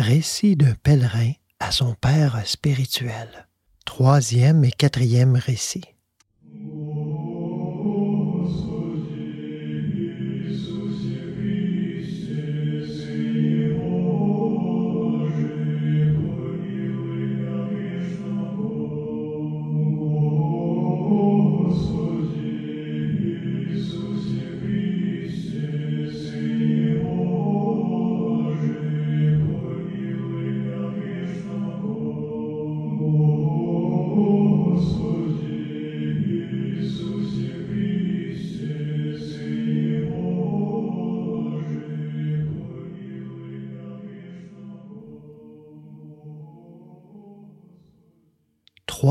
Récit d'un pèlerin à son père spirituel. Troisième et quatrième récit.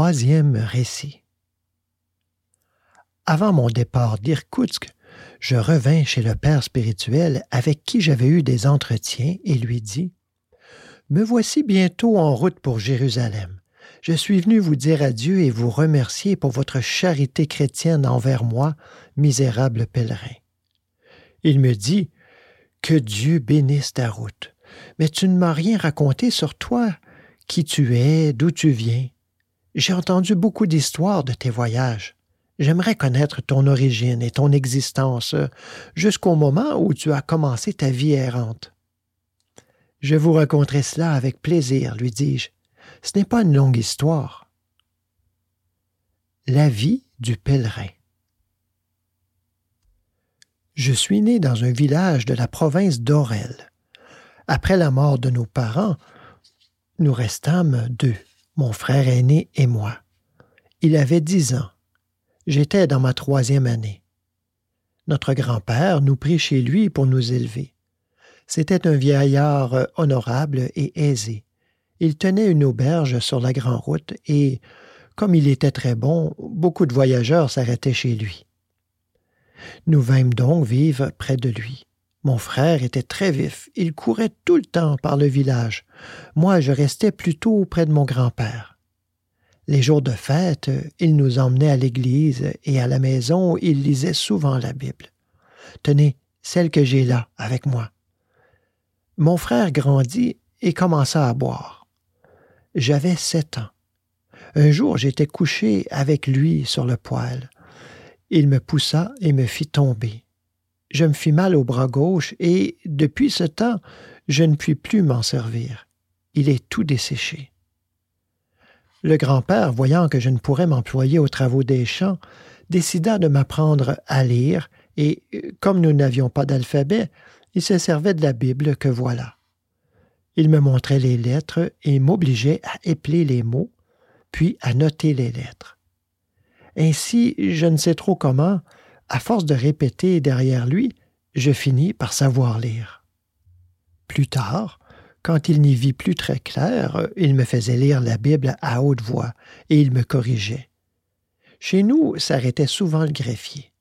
Troisième récit. Avant mon départ d'Irkoutsk, je revins chez le père spirituel avec qui j'avais eu des entretiens et lui dis Me voici bientôt en route pour Jérusalem. Je suis venu vous dire adieu et vous remercier pour votre charité chrétienne envers moi, misérable pèlerin. Il me dit Que Dieu bénisse ta route. Mais tu ne m'as rien raconté sur toi, qui tu es, d'où tu viens. J'ai entendu beaucoup d'histoires de tes voyages. J'aimerais connaître ton origine et ton existence jusqu'au moment où tu as commencé ta vie errante. Je vous raconterai cela avec plaisir, lui dis-je. Ce n'est pas une longue histoire. La vie du pèlerin. Je suis né dans un village de la province d'Orel. Après la mort de nos parents, nous restâmes deux mon frère aîné et moi. Il avait dix ans. J'étais dans ma troisième année. Notre grand-père nous prit chez lui pour nous élever. C'était un vieillard honorable et aisé. Il tenait une auberge sur la grande route et, comme il était très bon, beaucoup de voyageurs s'arrêtaient chez lui. Nous vîmes donc vivre près de lui. Mon frère était très vif, il courait tout le temps par le village. Moi, je restais plutôt près de mon grand-père. Les jours de fête, il nous emmenait à l'église et à la maison, il lisait souvent la Bible. Tenez, celle que j'ai là, avec moi. Mon frère grandit et commença à boire. J'avais sept ans. Un jour, j'étais couché avec lui sur le poêle. Il me poussa et me fit tomber je me fis mal au bras gauche et, depuis ce temps, je ne puis plus m'en servir. Il est tout desséché. Le grand-père, voyant que je ne pourrais m'employer aux travaux des champs, décida de m'apprendre à lire, et, comme nous n'avions pas d'alphabet, il se servait de la Bible que voilà. Il me montrait les lettres et m'obligeait à épeler les mots, puis à noter les lettres. Ainsi, je ne sais trop comment, à force de répéter derrière lui, je finis par savoir lire. Plus tard, quand il n'y vit plus très clair, il me faisait lire la Bible à haute voix et il me corrigeait. Chez nous s'arrêtait souvent le greffier.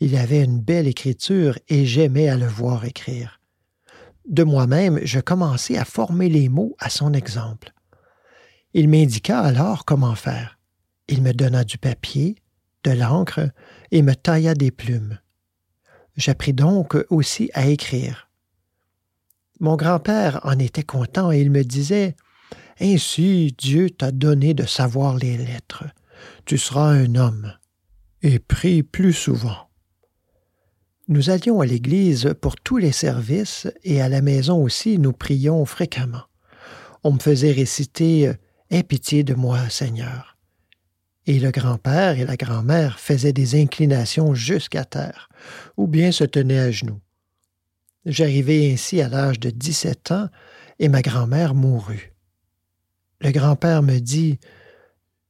Il avait une belle écriture et j'aimais à le voir écrire. De moi-même, je commençai à former les mots à son exemple. Il m'indiqua alors comment faire. Il me donna du papier, de l'encre et me tailla des plumes. J'appris donc aussi à écrire. Mon grand-père en était content et il me disait Ainsi Dieu t'a donné de savoir les lettres. Tu seras un homme. Et prie plus souvent. Nous allions à l'église pour tous les services et à la maison aussi nous prions fréquemment. On me faisait réciter Aie pitié de moi, Seigneur et le grand-père et la grand-mère faisaient des inclinations jusqu'à terre, ou bien se tenaient à genoux. J'arrivai ainsi à l'âge de dix-sept ans, et ma grand-mère mourut. Le grand-père me dit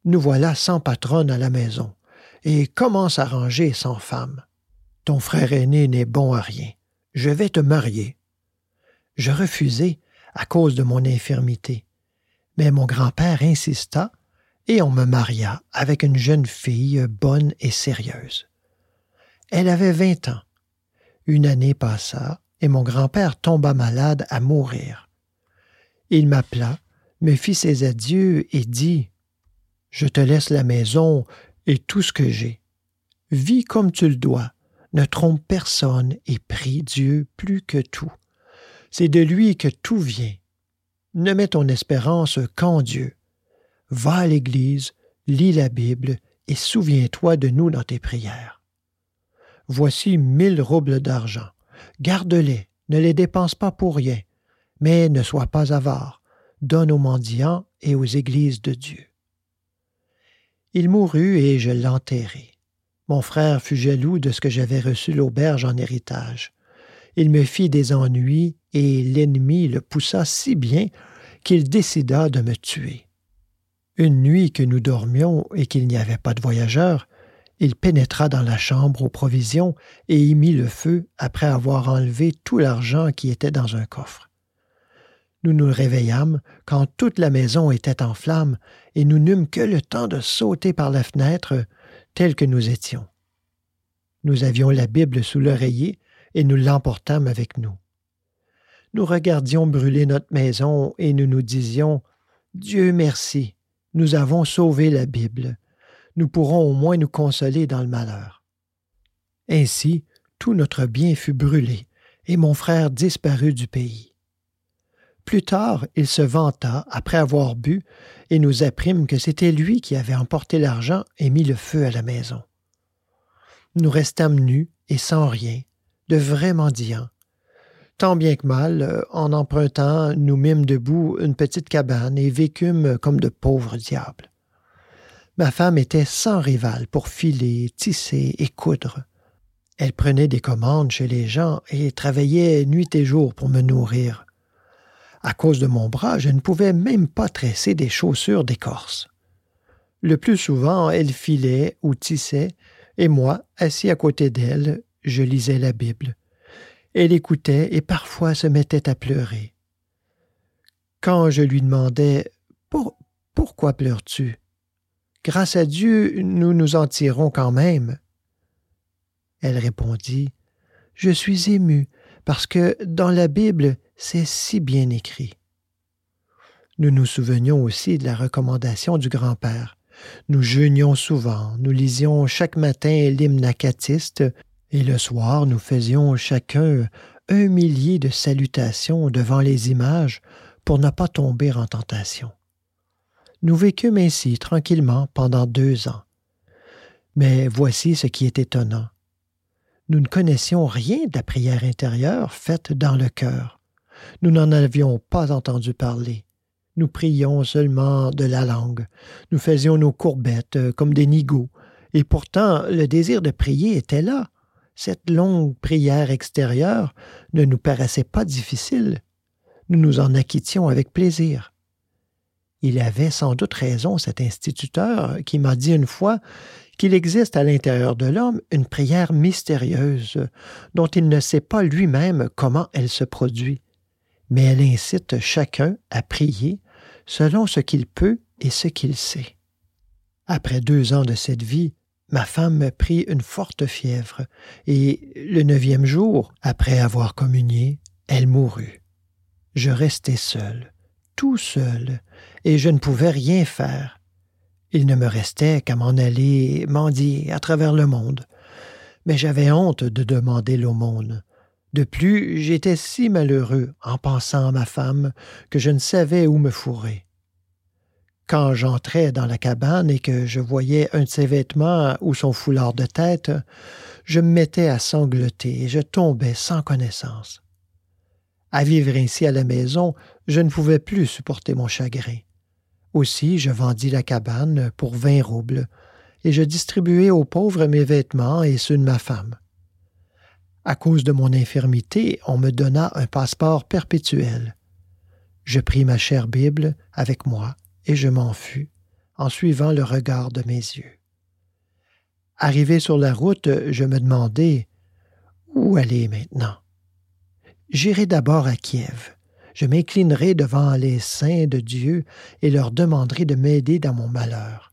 Nous voilà sans patronne à la maison, et comment s'arranger sans femme? Ton frère aîné n'est bon à rien. Je vais te marier. Je refusai à cause de mon infirmité, mais mon grand-père insista et on me maria avec une jeune fille bonne et sérieuse. Elle avait vingt ans. Une année passa, et mon grand-père tomba malade à mourir. Il m'appela, me fit ses adieux et dit Je te laisse la maison et tout ce que j'ai. Vis comme tu le dois, ne trompe personne et prie Dieu plus que tout. C'est de lui que tout vient. Ne mets ton espérance qu'en Dieu. Va à l'Église, lis la Bible et souviens-toi de nous dans tes prières. Voici mille roubles d'argent. Garde-les, ne les dépense pas pour rien, mais ne sois pas avare. Donne aux mendiants et aux églises de Dieu. Il mourut et je l'enterrai. Mon frère fut jaloux de ce que j'avais reçu l'auberge en héritage. Il me fit des ennuis et l'ennemi le poussa si bien qu'il décida de me tuer. Une nuit que nous dormions et qu'il n'y avait pas de voyageurs, il pénétra dans la chambre aux provisions et y mit le feu après avoir enlevé tout l'argent qui était dans un coffre. Nous nous réveillâmes quand toute la maison était en flammes et nous n'eûmes que le temps de sauter par la fenêtre tels que nous étions. Nous avions la Bible sous l'oreiller et nous l'emportâmes avec nous. Nous regardions brûler notre maison et nous nous disions Dieu merci, nous avons sauvé la Bible. Nous pourrons au moins nous consoler dans le malheur. Ainsi, tout notre bien fut brûlé, et mon frère disparut du pays. Plus tard, il se vanta, après avoir bu, et nous apprîmes que c'était lui qui avait emporté l'argent et mis le feu à la maison. Nous restâmes nus et sans rien, de vrais mendiants. Tant bien que mal, euh, en empruntant, nous mîmes debout une petite cabane et vécûmes comme de pauvres diables. Ma femme était sans rival pour filer, tisser et coudre. Elle prenait des commandes chez les gens et travaillait nuit et jour pour me nourrir. À cause de mon bras, je ne pouvais même pas tresser des chaussures d'écorce. Le plus souvent, elle filait ou tissait, et moi, assis à côté d'elle, je lisais la Bible. Elle écoutait et parfois se mettait à pleurer. Quand je lui demandais Pourquoi pleures-tu? Grâce à Dieu, nous nous en tirons quand même. Elle répondit Je suis émue parce que dans la Bible, c'est si bien écrit. Nous nous souvenions aussi de la recommandation du grand-père. Nous jeûnions souvent, nous lisions chaque matin l'hymne acatiste, et le soir nous faisions chacun un millier de salutations devant les images pour ne pas tomber en tentation. Nous vécûmes ainsi tranquillement pendant deux ans. Mais voici ce qui est étonnant. Nous ne connaissions rien de la prière intérieure faite dans le cœur. Nous n'en avions pas entendu parler. Nous prions seulement de la langue. Nous faisions nos courbettes euh, comme des nigauds. Et pourtant, le désir de prier était là. Cette longue prière extérieure ne nous paraissait pas difficile. Nous nous en acquittions avec plaisir. Il avait sans doute raison, cet instituteur, qui m'a dit une fois qu'il existe à l'intérieur de l'homme une prière mystérieuse, dont il ne sait pas lui-même comment elle se produit mais elle incite chacun à prier selon ce qu'il peut et ce qu'il sait. Après deux ans de cette vie, ma femme prit une forte fièvre, et le neuvième jour, après avoir communié, elle mourut. Je restai seul, tout seul, et je ne pouvais rien faire. Il ne me restait qu'à m'en aller mendier à travers le monde. Mais j'avais honte de demander l'aumône. De plus, j'étais si malheureux en pensant à ma femme que je ne savais où me fourrer. Quand j'entrais dans la cabane et que je voyais un de ses vêtements ou son foulard de tête, je me mettais à sangloter et je tombais sans connaissance. À vivre ainsi à la maison, je ne pouvais plus supporter mon chagrin. Aussi, je vendis la cabane pour vingt roubles, et je distribuai aux pauvres mes vêtements et ceux de ma femme. À cause de mon infirmité, on me donna un passeport perpétuel. Je pris ma chère Bible avec moi et je m'en fus, en suivant le regard de mes yeux. Arrivé sur la route, je me demandai où aller maintenant. J'irai d'abord à Kiev. Je m'inclinerai devant les saints de Dieu et leur demanderai de m'aider dans mon malheur.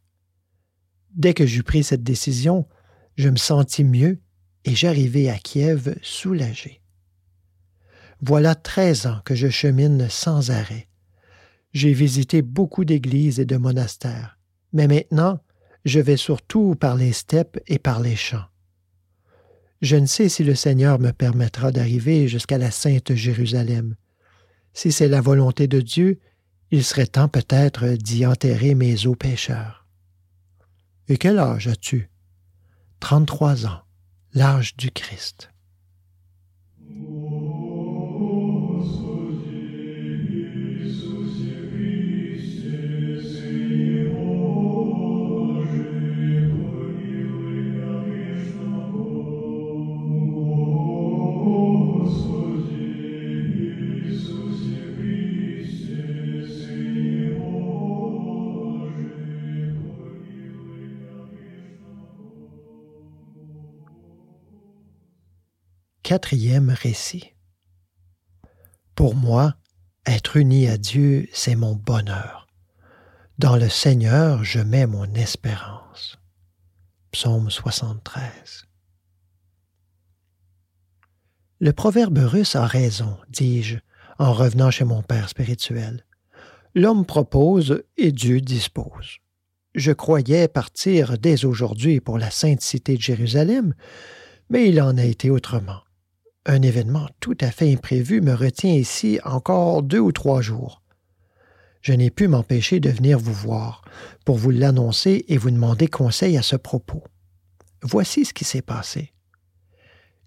Dès que j'eus pris cette décision, je me sentis mieux et j'arrivai à Kiev soulagé. Voilà treize ans que je chemine sans arrêt. J'ai visité beaucoup d'églises et de monastères, mais maintenant je vais surtout par les steppes et par les champs. Je ne sais si le Seigneur me permettra d'arriver jusqu'à la sainte Jérusalem. Si c'est la volonté de Dieu, il serait temps peut-être d'y enterrer mes eaux pécheurs. Et quel âge as-tu? Trente-trois ans, l'âge du Christ. Quatrième récit. Pour moi, être uni à Dieu, c'est mon bonheur. Dans le Seigneur, je mets mon espérance. Psaume 73. Le proverbe russe a raison, dis-je, en revenant chez mon père spirituel. L'homme propose et Dieu dispose. Je croyais partir dès aujourd'hui pour la sainte cité de Jérusalem, mais il en a été autrement. Un événement tout à fait imprévu me retient ici encore deux ou trois jours. Je n'ai pu m'empêcher de venir vous voir pour vous l'annoncer et vous demander conseil à ce propos. Voici ce qui s'est passé.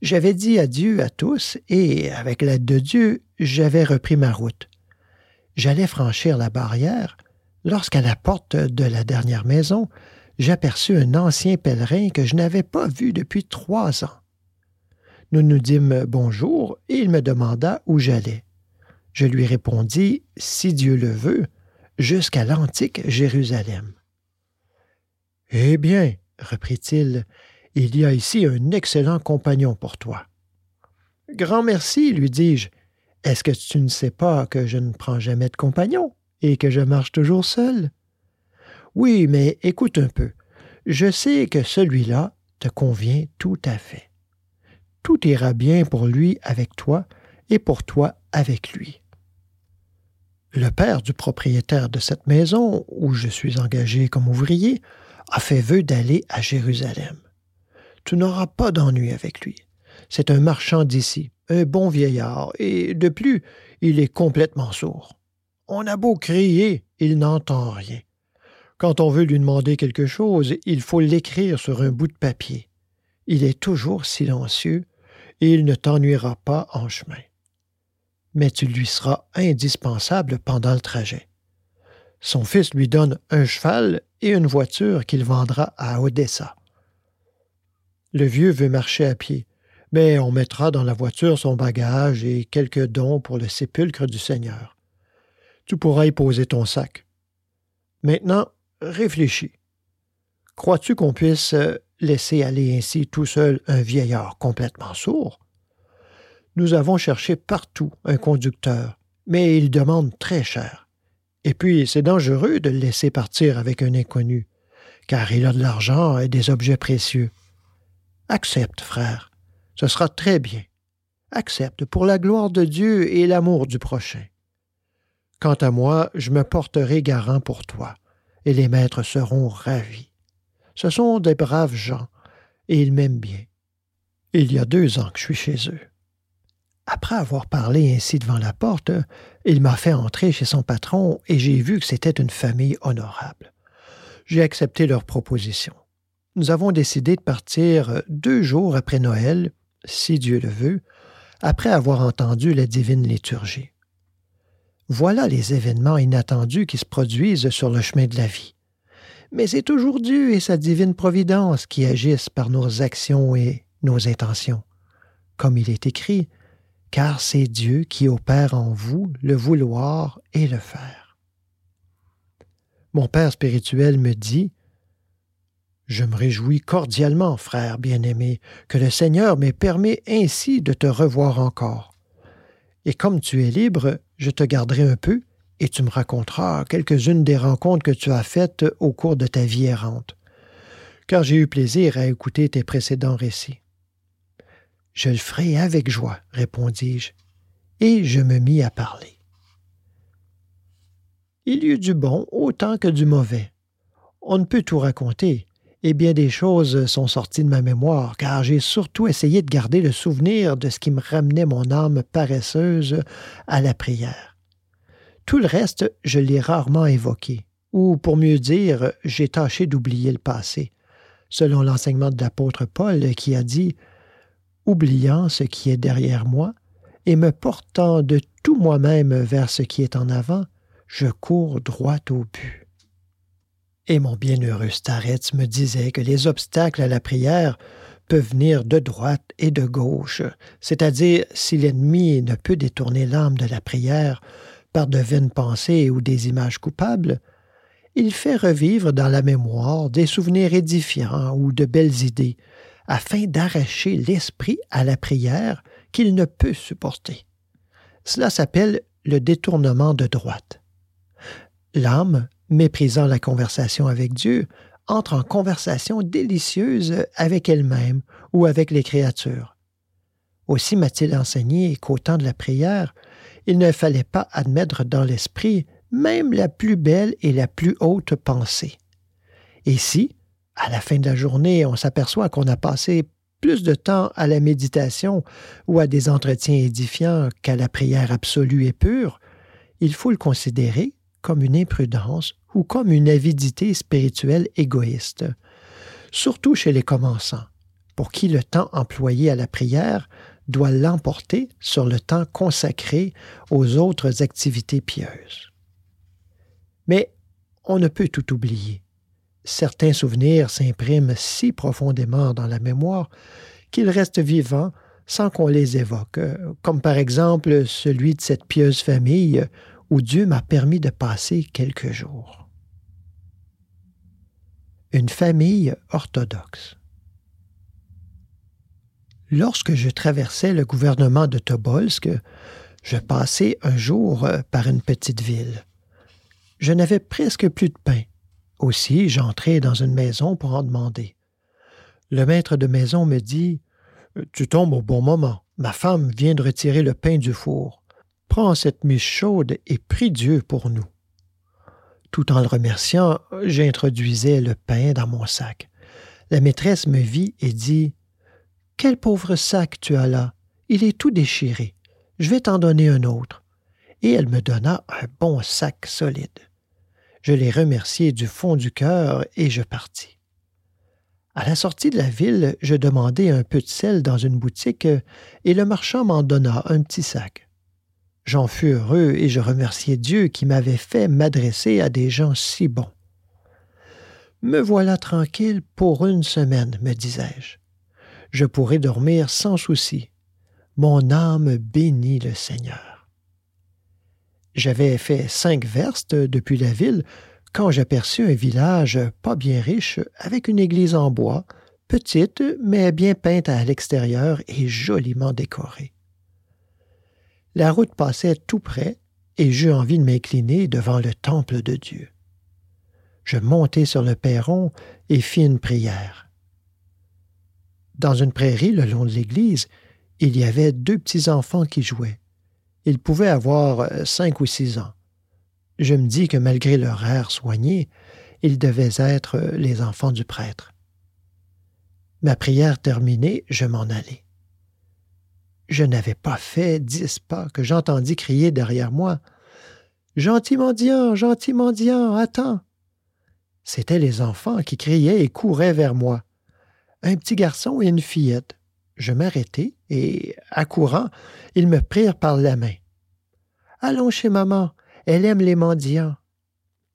J'avais dit adieu à tous et, avec l'aide de Dieu, j'avais repris ma route. J'allais franchir la barrière lorsqu'à la porte de la dernière maison, j'aperçus un ancien pèlerin que je n'avais pas vu depuis trois ans. Nous nous dîmes bonjour et il me demanda où j'allais. Je lui répondis, si Dieu le veut, jusqu'à l'antique Jérusalem. Eh bien, reprit-il, il y a ici un excellent compagnon pour toi. Grand merci, lui dis-je. Est-ce que tu ne sais pas que je ne prends jamais de compagnon et que je marche toujours seul? Oui, mais écoute un peu. Je sais que celui-là te convient tout à fait tout ira bien pour lui avec toi et pour toi avec lui. Le père du propriétaire de cette maison, où je suis engagé comme ouvrier, a fait vœu d'aller à Jérusalem. Tu n'auras pas d'ennui avec lui. C'est un marchand d'ici, un bon vieillard, et de plus, il est complètement sourd. On a beau crier, il n'entend rien. Quand on veut lui demander quelque chose, il faut l'écrire sur un bout de papier. Il est toujours silencieux, et il ne t'ennuiera pas en chemin. Mais tu lui seras indispensable pendant le trajet. Son fils lui donne un cheval et une voiture qu'il vendra à Odessa. Le vieux veut marcher à pied, mais on mettra dans la voiture son bagage et quelques dons pour le sépulcre du Seigneur. Tu pourras y poser ton sac. Maintenant, réfléchis. Crois-tu qu'on puisse euh, laisser aller ainsi tout seul un vieillard complètement sourd? Nous avons cherché partout un conducteur, mais il demande très cher. Et puis c'est dangereux de le laisser partir avec un inconnu, car il a de l'argent et des objets précieux. Accepte, frère, ce sera très bien. Accepte pour la gloire de Dieu et l'amour du prochain. Quant à moi, je me porterai garant pour toi, et les maîtres seront ravis. Ce sont des braves gens, et ils m'aiment bien. Il y a deux ans que je suis chez eux. Après avoir parlé ainsi devant la porte, il m'a fait entrer chez son patron et j'ai vu que c'était une famille honorable. J'ai accepté leur proposition. Nous avons décidé de partir deux jours après Noël, si Dieu le veut, après avoir entendu la divine liturgie. Voilà les événements inattendus qui se produisent sur le chemin de la vie mais c'est toujours Dieu et sa divine providence qui agissent par nos actions et nos intentions. Comme il est écrit, car c'est Dieu qui opère en vous le vouloir et le faire. Mon Père spirituel me dit Je me réjouis cordialement, frère bien-aimé, que le Seigneur m'ait permis ainsi de te revoir encore. Et comme tu es libre, je te garderai un peu et tu me raconteras quelques-unes des rencontres que tu as faites au cours de ta vie errante, car j'ai eu plaisir à écouter tes précédents récits. Je le ferai avec joie, répondis-je, et je me mis à parler. Il y eut du bon autant que du mauvais. On ne peut tout raconter, et bien des choses sont sorties de ma mémoire, car j'ai surtout essayé de garder le souvenir de ce qui me ramenait mon âme paresseuse à la prière. Tout le reste, je l'ai rarement évoqué, ou pour mieux dire, j'ai tâché d'oublier le passé, selon l'enseignement de l'apôtre Paul qui a dit Oubliant ce qui est derrière moi, et me portant de tout moi-même vers ce qui est en avant, je cours droit au but. Et mon bienheureux Starretz me disait que les obstacles à la prière peuvent venir de droite et de gauche, c'est-à-dire si l'ennemi ne peut détourner l'âme de la prière par de vaines pensées ou des images coupables, il fait revivre dans la mémoire des souvenirs édifiants ou de belles idées, afin d'arracher l'esprit à la prière qu'il ne peut supporter. Cela s'appelle le détournement de droite. L'âme, méprisant la conversation avec Dieu, entre en conversation délicieuse avec elle-même ou avec les créatures. Aussi m'a-t-il enseigné qu'au temps de la prière, il ne fallait pas admettre dans l'esprit même la plus belle et la plus haute pensée. Et si, à la fin de la journée, on s'aperçoit qu'on a passé plus de temps à la méditation ou à des entretiens édifiants qu'à la prière absolue et pure, il faut le considérer comme une imprudence ou comme une avidité spirituelle égoïste, surtout chez les commençants, pour qui le temps employé à la prière doit l'emporter sur le temps consacré aux autres activités pieuses. Mais on ne peut tout oublier. Certains souvenirs s'impriment si profondément dans la mémoire qu'ils restent vivants sans qu'on les évoque, comme par exemple celui de cette pieuse famille où Dieu m'a permis de passer quelques jours. Une famille orthodoxe. Lorsque je traversais le gouvernement de Tobolsk, je passais un jour par une petite ville. Je n'avais presque plus de pain. Aussi, j'entrai dans une maison pour en demander. Le maître de maison me dit Tu tombes au bon moment. Ma femme vient de retirer le pain du four. Prends cette mise chaude et prie Dieu pour nous. Tout en le remerciant, j'introduisais le pain dans mon sac. La maîtresse me vit et dit Quel pauvre sac tu as là? Il est tout déchiré. Je vais t'en donner un autre. Et elle me donna un bon sac solide. Je l'ai remercié du fond du cœur et je partis. À la sortie de la ville, je demandai un peu de sel dans une boutique et le marchand m'en donna un petit sac. J'en fus heureux et je remerciai Dieu qui m'avait fait m'adresser à des gens si bons. Me voilà tranquille pour une semaine, me disais-je. Je pourrai dormir sans souci. Mon âme bénit le Seigneur. J'avais fait cinq verstes depuis la ville quand j'aperçus un village pas bien riche avec une église en bois, petite mais bien peinte à l'extérieur et joliment décorée. La route passait tout près, et j'eus envie de m'incliner devant le temple de Dieu. Je montai sur le perron et fis une prière. Dans une prairie le long de l'église, il y avait deux petits enfants qui jouaient. Ils pouvaient avoir euh, cinq ou six ans. Je me dis que malgré leur air soigné, ils devaient être euh, les enfants du prêtre. Ma prière terminée, je m'en allai. Je n'avais pas fait dix pas que j'entendis crier derrière moi. Gentil mendiant, gentil mendiant, attends. C'étaient les enfants qui criaient et couraient vers moi. Un petit garçon et une fillette. Je m'arrêtai et, accourant, ils me prirent par la main. Allons chez maman, elle aime les mendiants.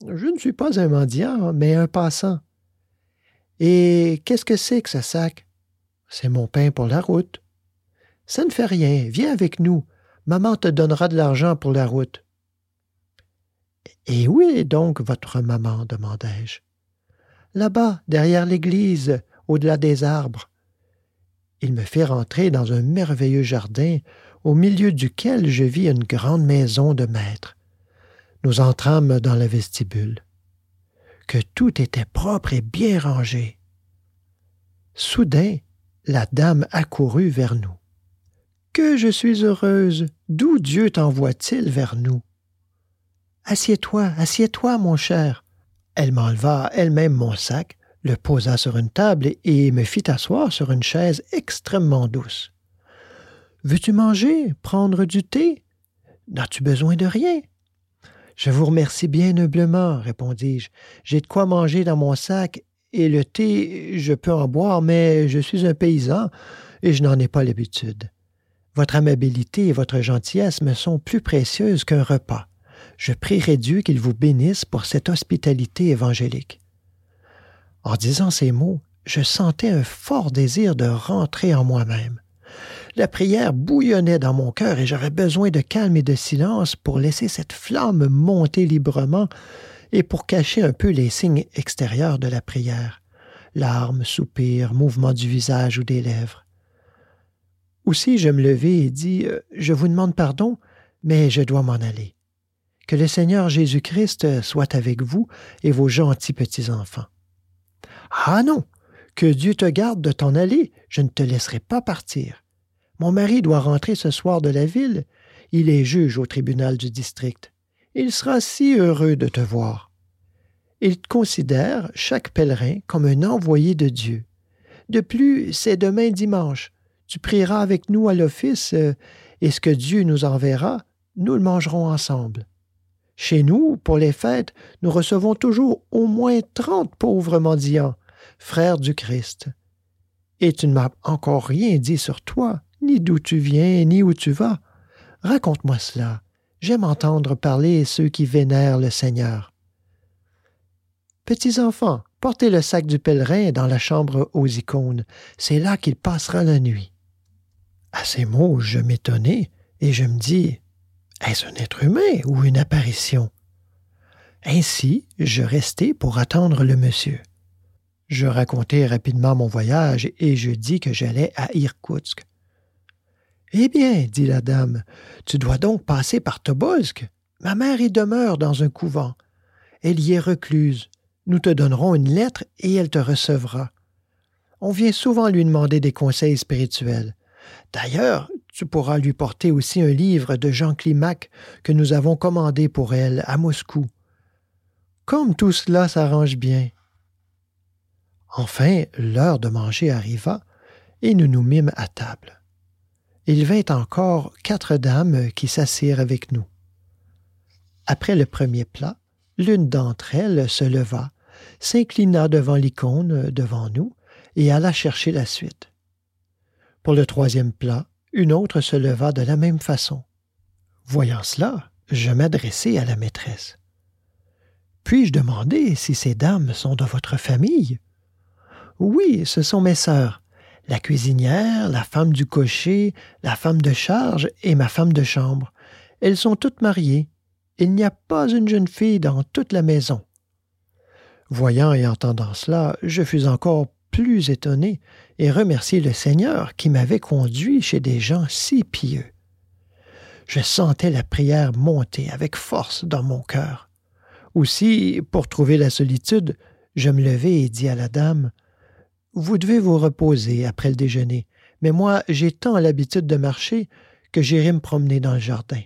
Je ne suis pas un mendiant, mais un passant. Et qu'est-ce que c'est que ce sac? C'est mon pain pour la route. Ça ne fait rien, viens avec nous. Maman te donnera de l'argent pour la route. Et où est donc votre maman demandai-je. Là-bas, derrière l'église, au-delà des arbres. Il me fit rentrer dans un merveilleux jardin, au milieu duquel je vis une grande maison de maître. Nous entrâmes dans le vestibule. Que tout était propre et bien rangé. Soudain, la dame accourut vers nous. Que je suis heureuse. D'où Dieu t'envoie-t-il vers nous? Assieds-toi, assieds-toi, mon cher. Elle m'enleva elle-même mon sac, le posa sur une table et me fit asseoir sur une chaise extrêmement douce. Veux-tu manger, prendre du thé? N'as-tu besoin de rien? Je vous remercie bien humblement, répondis-je. J'ai de quoi manger dans mon sac, et le thé, je peux en boire, mais je suis un paysan, et je n'en ai pas l'habitude. Votre amabilité et votre gentillesse me sont plus précieuses qu'un repas. Je prierai Dieu qu'il vous bénisse pour cette hospitalité évangélique. En disant ces mots, je sentais un fort désir de rentrer en moi-même. La prière bouillonnait dans mon cœur et j'avais besoin de calme et de silence pour laisser cette flamme monter librement et pour cacher un peu les signes extérieurs de la prière larmes, soupirs, mouvements du visage ou des lèvres. Aussi je me levai et dis euh, Je vous demande pardon, mais je dois m'en aller. Que le Seigneur Jésus-Christ soit avec vous et vos gentils petits-enfants. Ah non, que Dieu te garde de t'en aller, je ne te laisserai pas partir. Mon mari doit rentrer ce soir de la ville. Il est juge au tribunal du district. Il sera si heureux de te voir. Il considère chaque pèlerin comme un envoyé de Dieu. De plus, c'est demain dimanche. Tu prieras avec nous à l'office, euh, et ce que Dieu nous enverra, nous le mangerons ensemble. Chez nous, pour les fêtes, nous recevons toujours au moins trente pauvres mendiants, frères du Christ. Et tu ne m'as encore rien dit sur toi, ni d'où tu viens, ni où tu vas. Raconte-moi cela. J'aime entendre parler ceux qui vénèrent le Seigneur. Petits enfants, portez le sac du pèlerin dans la chambre aux icônes. C'est là qu'il passera la nuit. À ces mots, je m'étonnai et je me dis Est-ce un être humain ou une apparition? Ainsi, je restai pour attendre le monsieur. Je racontai rapidement mon voyage et je dis que j'allais à Irkoutsk. Eh bien, dit la dame, tu dois donc passer par Tobolsk. Ma mère y demeure dans un couvent. Elle y est recluse. Nous te donnerons une lettre et elle te recevra. On vient souvent lui demander des conseils spirituels. D'ailleurs, tu pourras lui porter aussi un livre de Jean Climac que nous avons commandé pour elle à Moscou. Comme tout cela s'arrange bien. Enfin, l'heure de manger arriva, et nous nous mîmes à table. Il vint encore quatre dames qui s'assirent avec nous. Après le premier plat, l'une d'entre elles se leva, s'inclina devant l'icône devant nous, et alla chercher la suite. Pour le troisième plat, une autre se leva de la même façon. Voyant cela, je m'adressai à la maîtresse. Puis-je demander si ces dames sont de votre famille? Oui, ce sont mes sœurs. La cuisinière, la femme du cocher, la femme de charge et ma femme de chambre. Elles sont toutes mariées. Il n'y a pas une jeune fille dans toute la maison. Voyant et entendant cela, je fus encore plus étonné et remerciai le Seigneur qui m'avait conduit chez des gens si pieux. Je sentais la prière monter avec force dans mon cœur. Aussi, pour trouver la solitude, je me levai et dis à la dame vous devez vous reposer après le déjeuner, mais moi j'ai tant l'habitude de marcher que j'irai me promener dans le jardin.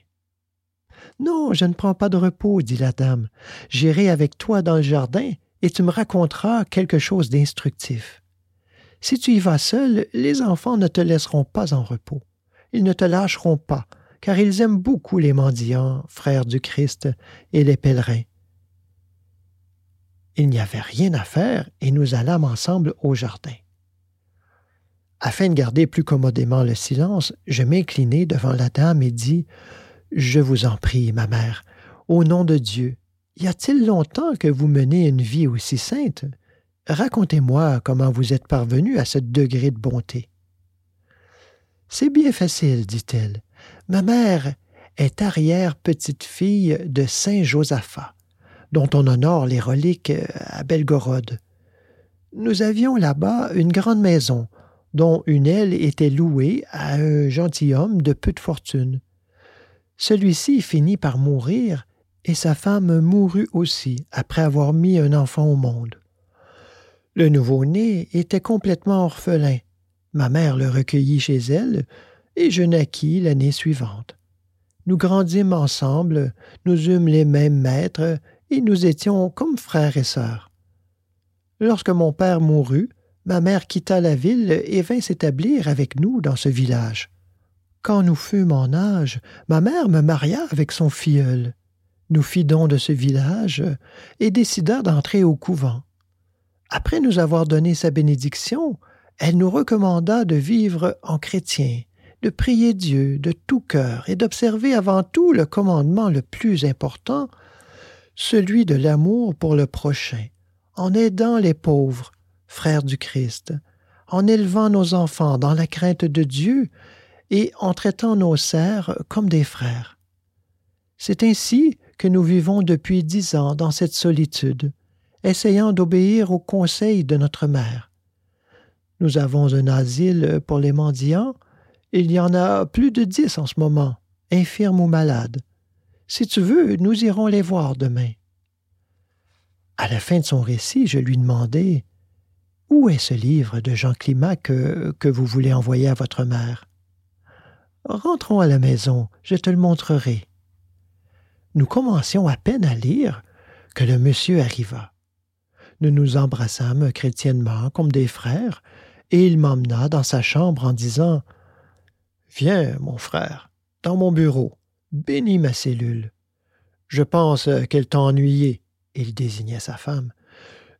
Non, je ne prends pas de repos, dit la dame. J'irai avec toi dans le jardin et tu me raconteras quelque chose d'instructif. Si tu y vas seul, les enfants ne te laisseront pas en repos. Ils ne te lâcheront pas, car ils aiment beaucoup les mendiants, frères du Christ, et les pèlerins. Il n'y avait rien à faire et nous allâmes ensemble au jardin. Afin de garder plus commodément le silence, je m'inclinai devant la dame et dis Je vous en prie, ma mère, au nom de Dieu, y a-t-il longtemps que vous menez une vie aussi sainte? Racontez-moi comment vous êtes parvenu à ce degré de bonté. C'est bien facile, dit-elle. Ma mère est arrière-petite-fille de saint Josaphat dont on honore les reliques euh, à Belgorod. Nous avions là-bas une grande maison, dont une aile était louée à un gentilhomme de peu de fortune. Celui-ci finit par mourir, et sa femme mourut aussi après avoir mis un enfant au monde. Le nouveau-né était complètement orphelin. Ma mère le recueillit chez elle, et je naquis l'année suivante. Nous grandîmes ensemble, nous eûmes les mêmes maîtres et nous étions comme frères et sœurs. Lorsque mon père mourut, ma mère quitta la ville et vint s'établir avec nous dans ce village. Quand nous fûmes en âge, ma mère me maria avec son filleul. nous fît de ce village et décida d'entrer au couvent. Après nous avoir donné sa bénédiction, elle nous recommanda de vivre en chrétien, de prier Dieu de tout cœur et d'observer avant tout le commandement le plus important, celui de l'amour pour le prochain, en aidant les pauvres, frères du Christ, en élevant nos enfants dans la crainte de Dieu et en traitant nos serfs comme des frères. C'est ainsi que nous vivons depuis dix ans dans cette solitude, essayant d'obéir aux conseils de notre mère. Nous avons un asile pour les mendiants, il y en a plus de dix en ce moment, infirmes ou malades. Si tu veux, nous irons les voir demain. À la fin de son récit, je lui demandai Où est ce livre de Jean Climat que, que vous voulez envoyer à votre mère Rentrons à la maison, je te le montrerai. Nous commencions à peine à lire que le monsieur arriva. Nous nous embrassâmes chrétiennement comme des frères, et il m'emmena dans sa chambre en disant Viens, mon frère, dans mon bureau, bénis ma cellule. Je pense qu'elle t'a ennuyé, il désignait sa femme.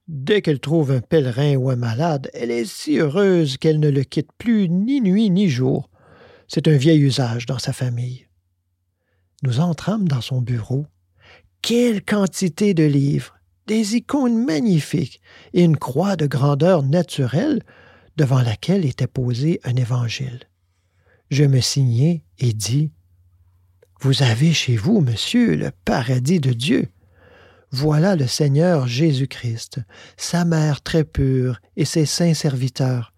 Dès qu'elle trouve un pèlerin ou un malade, elle est si heureuse qu'elle ne le quitte plus ni nuit ni jour. C'est un vieil usage dans sa famille. Nous entrâmes dans son bureau. Quelle quantité de livres, des icônes magnifiques et une croix de grandeur naturelle devant laquelle était posé un évangile. Je me signai et dis Vous avez chez vous, monsieur, le paradis de Dieu. Voilà le Seigneur Jésus-Christ, sa mère très pure et ses saints serviteurs.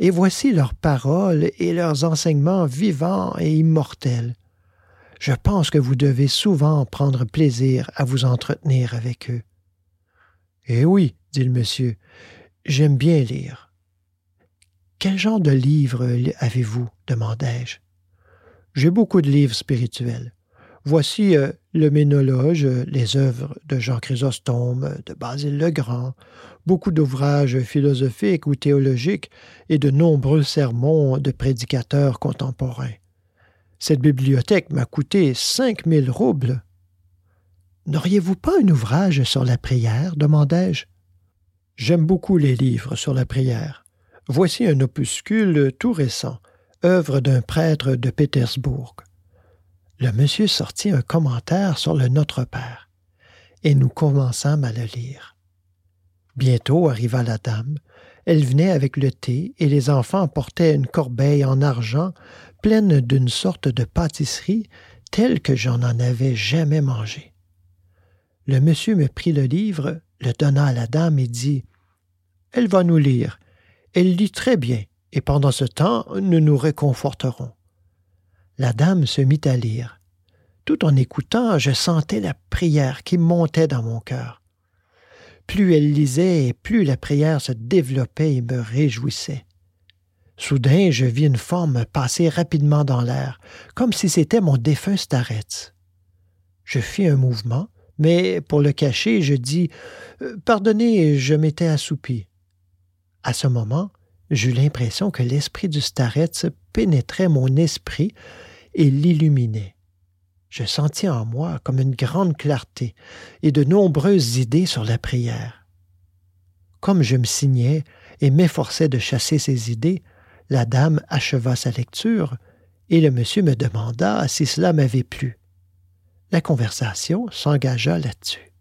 Et voici leurs paroles et leurs enseignements vivants et immortels. Je pense que vous devez souvent prendre plaisir à vous entretenir avec eux. Eh oui, dit le monsieur, j'aime bien lire. Quel genre de livres avez-vous? demandai-je. J'ai beaucoup de livres spirituels. Voici euh, le Ménologe, les œuvres de Jean Chrysostome, de Basile le Grand, beaucoup d'ouvrages philosophiques ou théologiques et de nombreux sermons de prédicateurs contemporains. Cette bibliothèque m'a coûté cinq mille roubles. N'auriez-vous pas un ouvrage sur la prière? demandai-je. J'aime beaucoup les livres sur la prière. Voici un opuscule tout récent, œuvre d'un prêtre de Pétersbourg. Le monsieur sortit un commentaire sur le Notre Père, et nous commençâmes à le lire. Bientôt arriva la dame. Elle venait avec le thé, et les enfants portaient une corbeille en argent pleine d'une sorte de pâtisserie telle que j'en en avais jamais mangé. Le monsieur me prit le livre, le donna à la dame et dit Elle va nous lire. Elle lit très bien, et pendant ce temps, nous nous réconforterons. La dame se mit à lire. Tout en écoutant, je sentais la prière qui montait dans mon cœur. Plus elle lisait plus la prière se développait et me réjouissait. Soudain, je vis une forme passer rapidement dans l'air, comme si c'était mon défunt Starretz. Je fis un mouvement, mais pour le cacher, je dis euh, Pardonnez, je m'étais assoupi. À ce moment, j'eus l'impression que l'esprit du Starretz pénétrait mon esprit et l'illuminait. Je sentis en moi comme une grande clarté et de nombreuses idées sur la prière. Comme je me signais et m'efforçais de chasser ces idées, la dame acheva sa lecture, et le monsieur me demanda si cela m'avait plu. La conversation s'engagea là-dessus.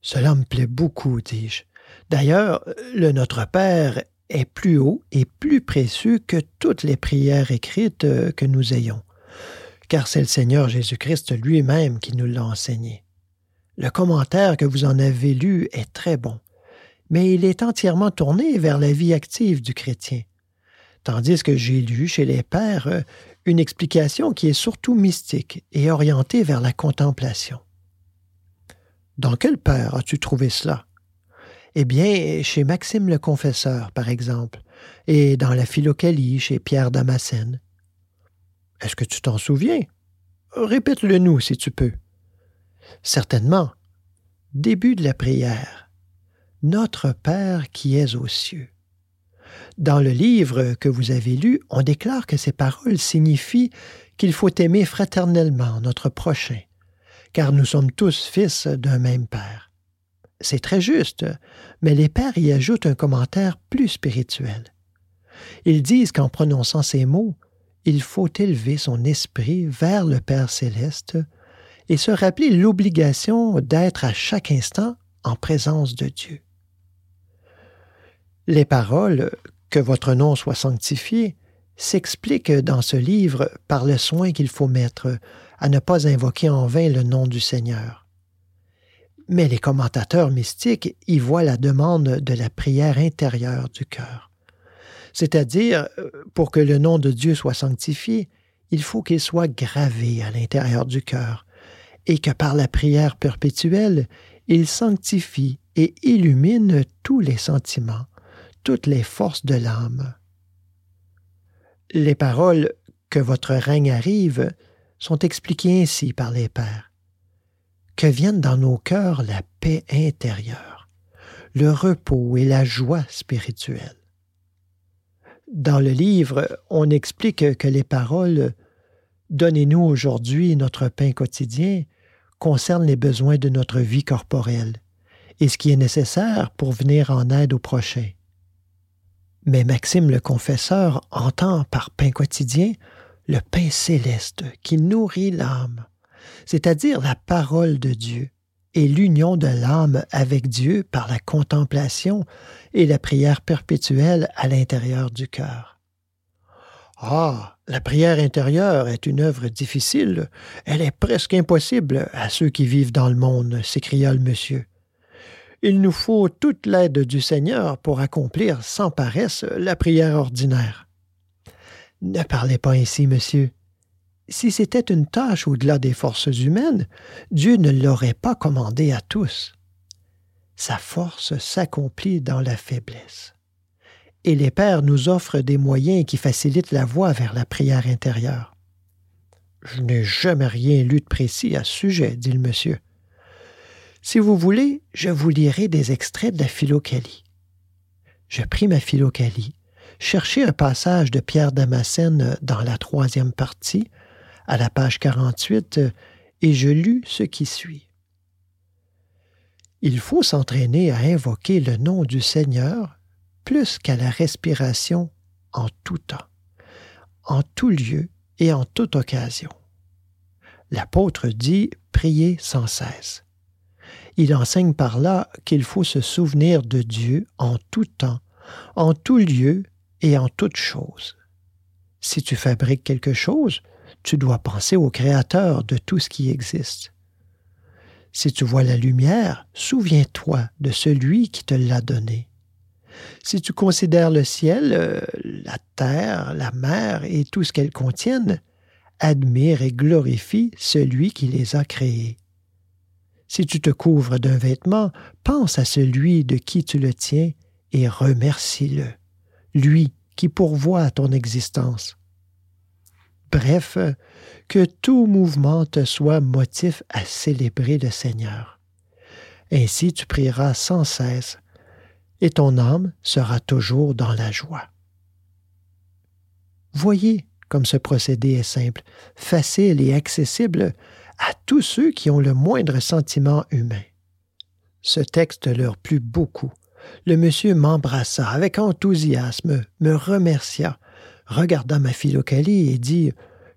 Cela me plaît beaucoup, dis-je. D'ailleurs, le Notre Père est plus haut et plus précieux que toutes les prières écrites euh, que nous ayons, car c'est le Seigneur Jésus-Christ lui-même qui nous l'a enseigné. Le commentaire que vous en avez lu est très bon, mais il est entièrement tourné vers la vie active du chrétien tandis que j'ai lu chez les pères euh, une explication qui est surtout mystique et orientée vers la contemplation. Dans quel père as-tu trouvé cela? Eh bien, chez Maxime le Confesseur, par exemple, et dans la Philocalie chez Pierre Damascène. Est-ce que tu t'en souviens? Répète-le nous si tu peux. Certainement. Début de la prière. Notre Père qui es aux cieux. Dans le livre que vous avez lu, on déclare que ces paroles signifient qu'il faut aimer fraternellement notre prochain, car nous sommes tous fils d'un même Père. C'est très juste, mais les pères y ajoutent un commentaire plus spirituel. Ils disent qu'en prononçant ces mots, il faut élever son esprit vers le Père céleste et se rappeler l'obligation d'être à chaque instant en présence de Dieu. Les paroles Que votre nom soit sanctifié s'expliquent dans ce livre par le soin qu'il faut mettre à ne pas invoquer en vain le nom du Seigneur. Mais les commentateurs mystiques y voient la demande de la prière intérieure du cœur. C'est-à-dire, pour que le nom de Dieu soit sanctifié, il faut qu'il soit gravé à l'intérieur du cœur, et que par la prière perpétuelle, il sanctifie et illumine tous les sentiments, toutes les forces de l'âme. Les paroles que votre règne arrive sont expliquées ainsi par les pères. Que vienne dans nos cœurs la paix intérieure, le repos et la joie spirituelle. Dans le livre, on explique que les paroles Donnez-nous aujourd'hui notre pain quotidien concernent les besoins de notre vie corporelle et ce qui est nécessaire pour venir en aide au prochain. Mais Maxime le confesseur entend par pain quotidien le pain céleste qui nourrit l'âme, c'est-à-dire la parole de Dieu et l'union de l'âme avec Dieu par la contemplation et la prière perpétuelle à l'intérieur du cœur. Ah, la prière intérieure est une œuvre difficile, elle est presque impossible à ceux qui vivent dans le monde, s'écria le monsieur. Il nous faut toute l'aide du Seigneur pour accomplir sans paresse la prière ordinaire. Ne parlez pas ainsi, monsieur. Si c'était une tâche au-delà des forces humaines, Dieu ne l'aurait pas commandée à tous. Sa force s'accomplit dans la faiblesse. Et les pères nous offrent des moyens qui facilitent la voie vers la prière intérieure. Je n'ai jamais rien lu de précis à ce sujet, dit le monsieur. Si vous voulez, je vous lirai des extraits de la Philocalie. Je pris ma Philocalie, cherchai un passage de Pierre Damascène dans la troisième partie, à la page 48, et je lus ce qui suit. Il faut s'entraîner à invoquer le nom du Seigneur plus qu'à la respiration en tout temps, en tout lieu et en toute occasion. L'apôtre dit prier sans cesse. Il enseigne par là qu'il faut se souvenir de Dieu en tout temps, en tout lieu et en toute chose. Si tu fabriques quelque chose, tu dois penser au Créateur de tout ce qui existe. Si tu vois la lumière, souviens-toi de celui qui te l'a donnée. Si tu considères le ciel, euh, la terre, la mer et tout ce qu'elles contiennent, admire et glorifie celui qui les a créés. Si tu te couvres d'un vêtement, pense à celui de qui tu le tiens et remercie-le, lui qui pourvoit ton existence. Bref, que tout mouvement te soit motif à célébrer le Seigneur. Ainsi tu prieras sans cesse, et ton âme sera toujours dans la joie. Voyez comme ce procédé est simple, facile et accessible à tous ceux qui ont le moindre sentiment humain. Ce texte leur plut beaucoup. Le monsieur m'embrassa avec enthousiasme, me remercia, regarda ma philocalie et dit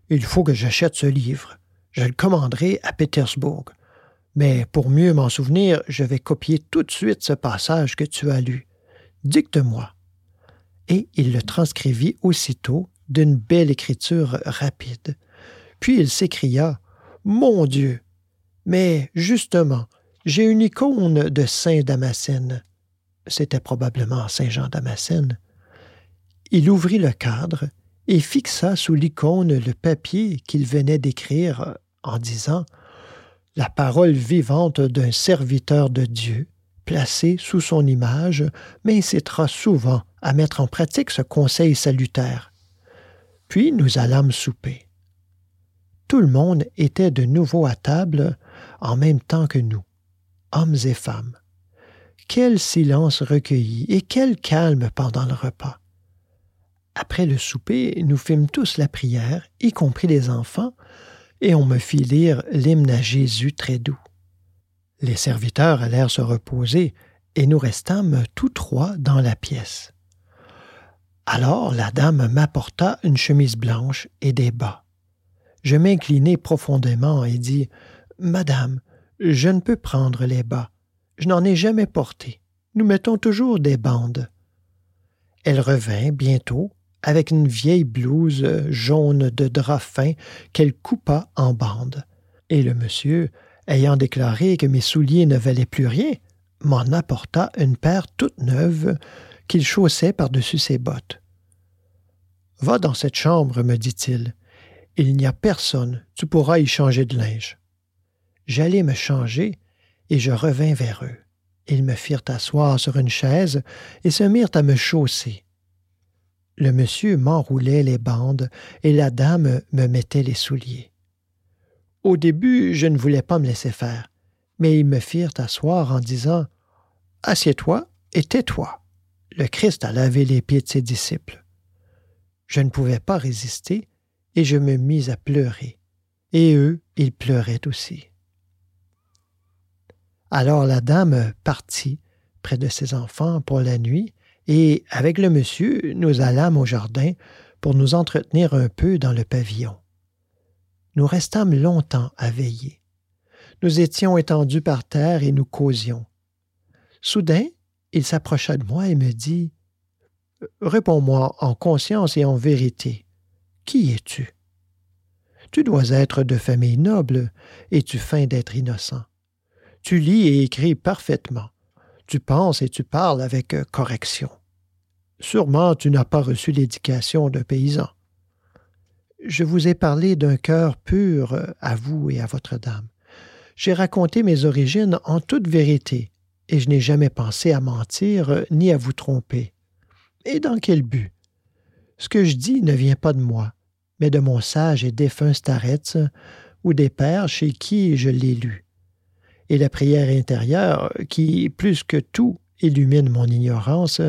Il faut que j'achète ce livre. Je le commanderai à Pétersbourg. Mais pour mieux m'en souvenir, je vais copier tout de suite ce passage que tu as lu. Dicte-moi. Et il le transcrivit aussitôt d'une belle écriture rapide. Puis il s'écria mon Dieu. Mais justement, j'ai une icône de Saint Damascène. C'était probablement Saint Jean Damascène. Il ouvrit le cadre et fixa sous l'icône le papier qu'il venait d'écrire en disant La parole vivante d'un serviteur de Dieu, placé sous son image, m'incitera souvent à mettre en pratique ce conseil salutaire. Puis nous allâmes souper tout le monde était de nouveau à table en même temps que nous, hommes et femmes. Quel silence recueilli et quel calme pendant le repas. Après le souper, nous fîmes tous la prière, y compris les enfants, et on me fit lire l'hymne à Jésus très doux. Les serviteurs allèrent se reposer, et nous restâmes tous trois dans la pièce. Alors la dame m'apporta une chemise blanche et des bas. Je m'inclinai profondément et dis Madame, je ne peux prendre les bas. Je n'en ai jamais porté. Nous mettons toujours des bandes. Elle revint bientôt avec une vieille blouse jaune de drap fin qu'elle coupa en bandes. Et le monsieur, ayant déclaré que mes souliers ne valaient plus rien, m'en apporta une paire toute neuve qu'il chaussait par-dessus ses bottes. Va dans cette chambre, me dit-il. Il n'y a personne, tu pourras y changer de linge. J'allai me changer, et je revins vers eux. Ils me firent asseoir sur une chaise et se mirent à me chausser. Le monsieur m'enroulait les bandes et la dame me mettait les souliers. Au début, je ne voulais pas me laisser faire, mais ils me firent asseoir en disant Assieds-toi et tais-toi. Le Christ a lavé les pieds de ses disciples. Je ne pouvais pas résister et je me mis à pleurer. Et eux, ils pleuraient aussi. Alors la dame partit près de ses enfants pour la nuit, et avec le monsieur, nous allâmes au jardin pour nous entretenir un peu dans le pavillon. Nous restâmes longtemps à veiller. Nous étions étendus par terre et nous causions. Soudain, il s'approcha de moi et me dit Réponds-moi en conscience et en vérité. Qui es-tu? Tu dois être de famille noble, et tu feins d'être innocent. Tu lis et écris parfaitement. Tu penses et tu parles avec euh, correction. Sûrement tu n'as pas reçu l'éducation d'un paysan. Je vous ai parlé d'un cœur pur euh, à vous et à votre dame. J'ai raconté mes origines en toute vérité, et je n'ai jamais pensé à mentir euh, ni à vous tromper. Et dans quel but? Ce que je dis ne vient pas de moi, mais de mon sage et défunt Staretz, ou des pères chez qui je l'ai lu et la prière intérieure qui, plus que tout, illumine mon ignorance,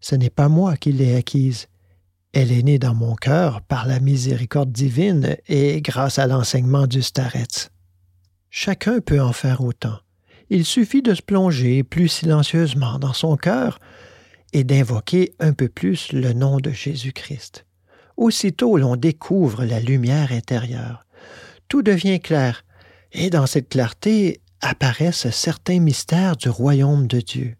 ce n'est pas moi qui l'ai acquise. Elle est née dans mon cœur par la miséricorde divine et grâce à l'enseignement du Staretz. Chacun peut en faire autant. Il suffit de se plonger plus silencieusement dans son cœur et d'invoquer un peu plus le nom de Jésus-Christ. Aussitôt l'on découvre la lumière intérieure. Tout devient clair, et dans cette clarté, apparaissent certains mystères du royaume de Dieu.